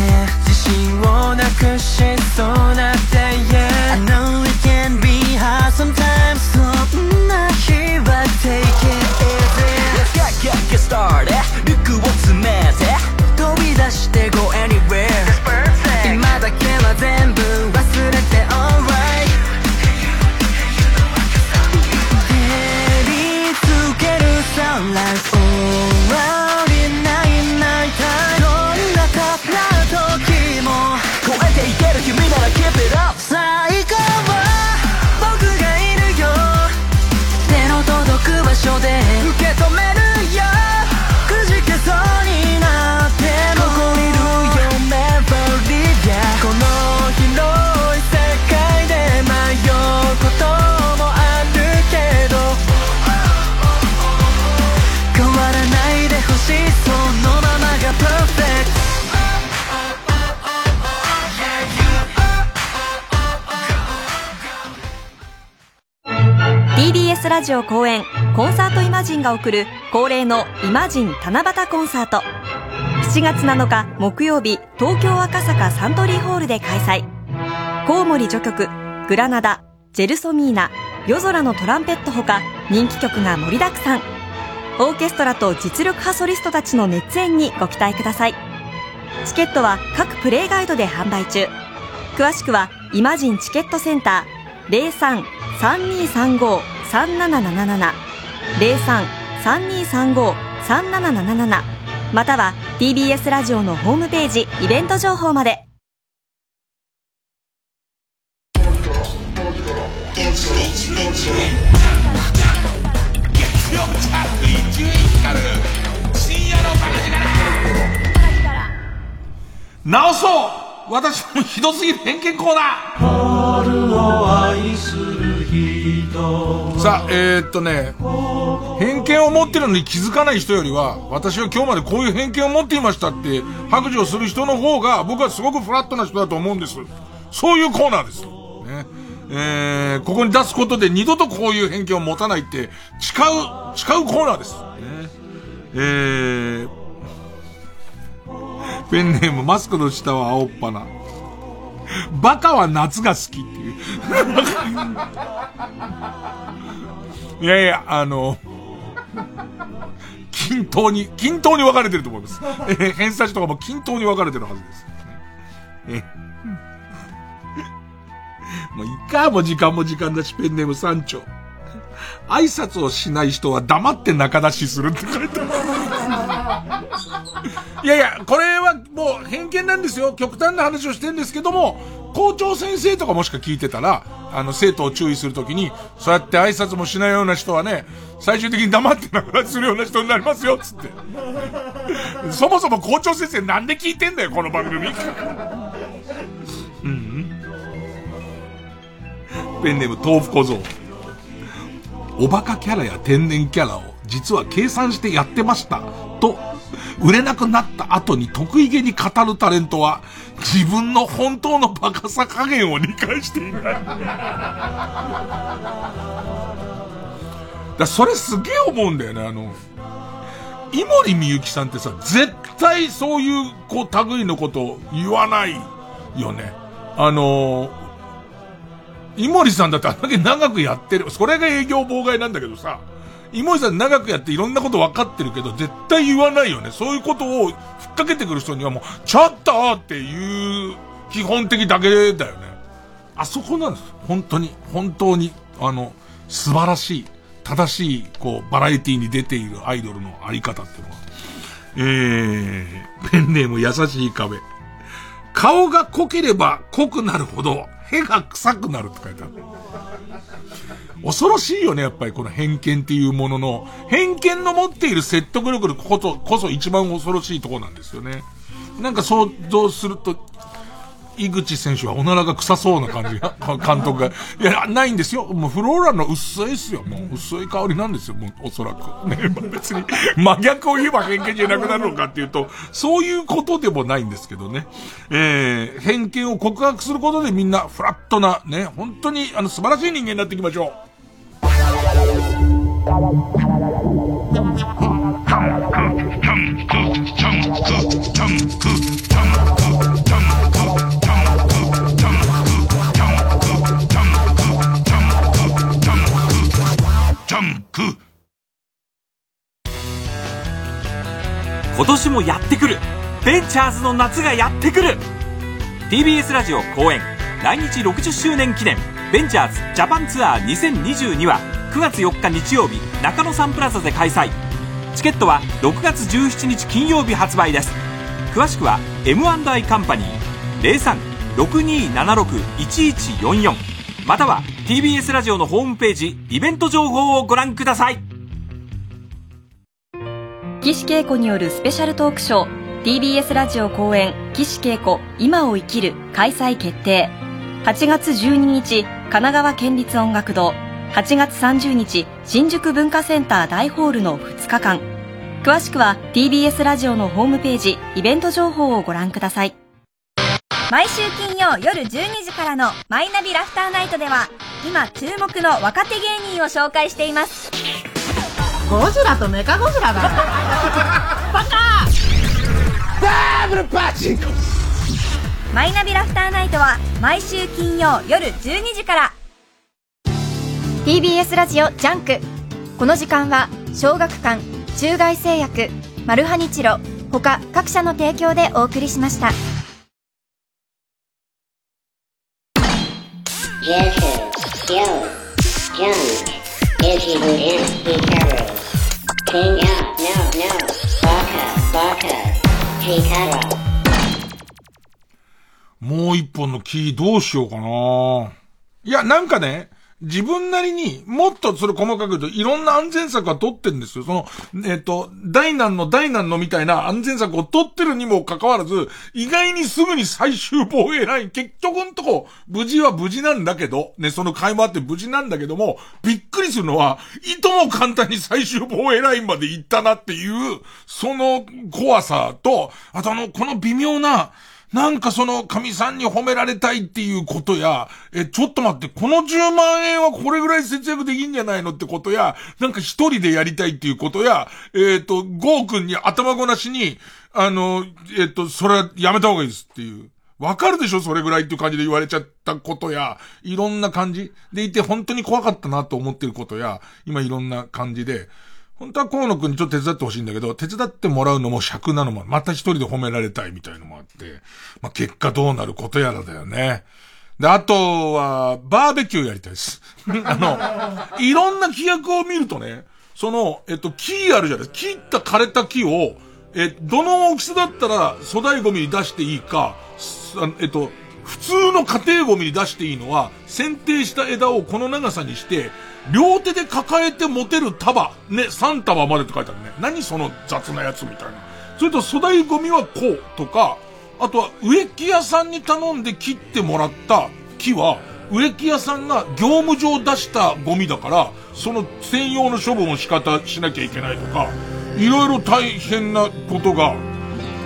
自信をなくしそうな day yeah TBS ラジオ公演コンサートイマジンが送る恒例のイマジン七夕コンサート。7月7日木曜日東京赤坂サントリーホールで開催。コウモリ序曲グラナダジェルソミーナ夜空のトランペットほか人気曲が盛りだくさん。オーケストラと実力派ソリストたちの熱演にご期待ください。チケットは各プレイガイドで販売中。詳しくはイマジンチケットセンター03-3235-3777 03-3235-3777または TBS ラジオのホームページイベント情報まで。直そう。私もひどすぎる偏見コーナー。さあ、えー、っとね、偏見を持ってるのに気づかない人よりは、私は今日までこういう偏見を持っていましたって白状する人の方が、僕はすごくフラットな人だと思うんです。そういうコーナーです。ね。えー、ここに出すことで二度とこういう偏見を持たないって、誓う、誓うコーナーです。ね。えー、ペンネームマスクの下は青っ鼻。バカは夏が好きっていう。いやいや、あの、均等に、均等に分かれてると思います。えー偏差値とかも均等に分かれてるはずです。えーもういいか、もう時間も時間だし、ペンネーム三丁。挨拶をしない人は黙って中出しするって書いてある。いやいや、これはもう偏見なんですよ。極端な話をしてるんですけども、校長先生とかもしか聞いてたら、あの、生徒を注意するときに、そうやって挨拶もしないような人はね、最終的に黙って中出しするような人になりますよ、つって。そもそも校長先生なんで聞いてんだよ、この番組。うんペンネーム豆腐小僧。おバカキャラや天然キャラを実は計算してやってました。と、売れなくなった後に得意げに語るタレントは、自分の本当のバカさ加減を理解していない。だそれすげえ思うんだよね、あの、井森美幸さんってさ、絶対そういう、こう、類のことを言わないよね。あの井森さんだってあんだけ長くやってる。それが営業妨害なんだけどさ、井森さん長くやっていろんなこと分かってるけど、絶対言わないよね。そういうことをふっかけてくる人にはもう、ちょっとっていう基本的だけだよね。あそこなんです。本当に、本当に、あの、素晴らしい、正しい、こう、バラエティに出ているアイドルのあり方っていうのは。えー、ペンネーム優しい壁。顔が濃ければ濃くなるほど、屁が臭くなるって書いてある。恐ろしいよね、やっぱりこの偏見っていうものの、偏見の持っている説得力のこそ、こそ一番恐ろしいとこなんですよね。なんか想像すると、井口選手はおならが臭そうな感じが、監督が。いや、ないんですよ。もうフローラの薄いっすよ。もう薄い香りなんですよ。もうおそらく。ね、ま別に真逆を言えば偏見じゃなくなるのかっていうと、そういうことでもないんですけどね。えー、偏見を告白することでみんなフラットな、ね、本当にあの素晴らしい人間になっていきましょう。今年もやってくる。ベンチャーズの夏がやってくる。TBS ラジオ公演。来日60周年記念。ベンチャーズジャパンツアー2022は9月4日日曜日中野サンプラザで開催。チケットは6月17日金曜日発売です。詳しくは M&I カンパニー03-6276-1144または TBS ラジオのホームページイベント情報をご覧ください。岸恵子によるスペシャルトークショー TBS ラジオ公演岸恵子今を生きる開催決定。8月12日神奈川県立音楽堂。8月30日新宿文化センター大ホールの2日間。詳しくは TBS ラジオのホームページイベント情報をご覧ください。毎週金曜夜12時からの「マイナビラフターナイト」では今注目の若手芸人を紹介しています。ゴジラとメカゴジラだ。バカダブルパチンコマイナビラフターナイトは毎週金曜夜12時から TBS ラジオジャンクこの時間は小学館中外製薬マルハニチロ他各社の提供でお送りしました Joseph, Joe, もう一本のキーどうしようかないや、なんかね、自分なりにもっとそれ細かく言うといろんな安全策は取ってんですよ。その、えっ、と、大難の大難のみたいな安全策を取ってるにもかかわらず、意外にすぐに最終防衛ライン、結局んとこ、無事は無事なんだけど、ね、その会もあって無事なんだけども、びっくりするのは、いとも簡単に最終防衛ラインまで行ったなっていう、その怖さと、あとあの、この微妙な、なんかその神さんに褒められたいっていうことや、え、ちょっと待って、この10万円はこれぐらい節約できんじゃないのってことや、なんか一人でやりたいっていうことや、えっ、と、ゴー君に頭ごなしに、あの、えっ、と、それはやめた方がいいですっていう。わかるでしょそれぐらいっていう感じで言われちゃったことや、いろんな感じ。でいて本当に怖かったなと思ってることや、今いろんな感じで、本当は河野くんにちょっと手伝ってほしいんだけど、手伝ってもらうのも尺なのも、また一人で褒められたいみたいのもあって、まあ、結果どうなることやらだよね。で、あとは、バーベキューやりたいです。あの、いろんな規約を見るとね、その、えっと、木あるじゃないですか。切った枯れた木を、え、どの大きさだったら粗大ゴミに出していいか、えっと、普通の家庭ゴミに出していいのは、剪定した枝をこの長さにして、両手で抱えて持てる束、ね、3束までって書いてあるね。何その雑なやつみたいな。それと粗大ゴミはこうとか、あとは植木屋さんに頼んで切ってもらった木は、植木屋さんが業務上出したゴミだから、その専用の処分を仕方しなきゃいけないとか、いろいろ大変なことが、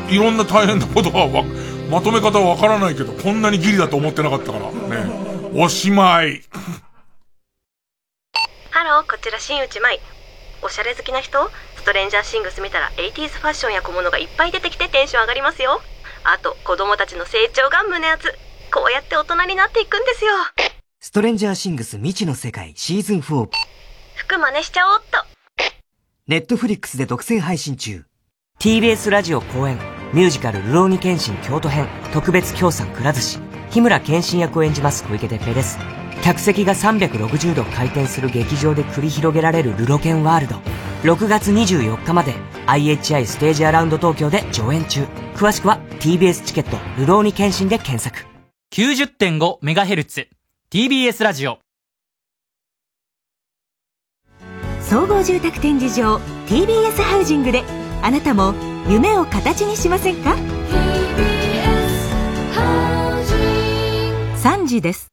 いろんな大変なことがわ、まとめ方はわからないけど、こんなにギリだと思ってなかったから、ね。おしまい。ハローこちら新内眞衣。おしゃれ好きな人？ストレンジャーシングス見たら 80s ファッションや小物がいっぱい出てきてテンション上がりますよ。あと子供たちの成長が胸熱。こうやって大人になっていくんですよ。ストレンジャーシングス未知の世界シーズン4。服真似しちゃおうっと。ネットフリックスで独占配信中。TBS ラジオ公演。ミュージカル「ルローニケンシン京都編」特別協賛くら寿司。日村謙信役を演じます小池徹平です客席が360度回転する劇場で繰り広げられるルロケンワールド。6月24日まで IHI ステージアラウンド東京で上演中。詳しくは TBS チケット「ルローニケンシン」で検索。90.5MHz TBS ラジオ。総合住宅展示場 TBS ハウジングであなたも夢を形にしませんか？3時です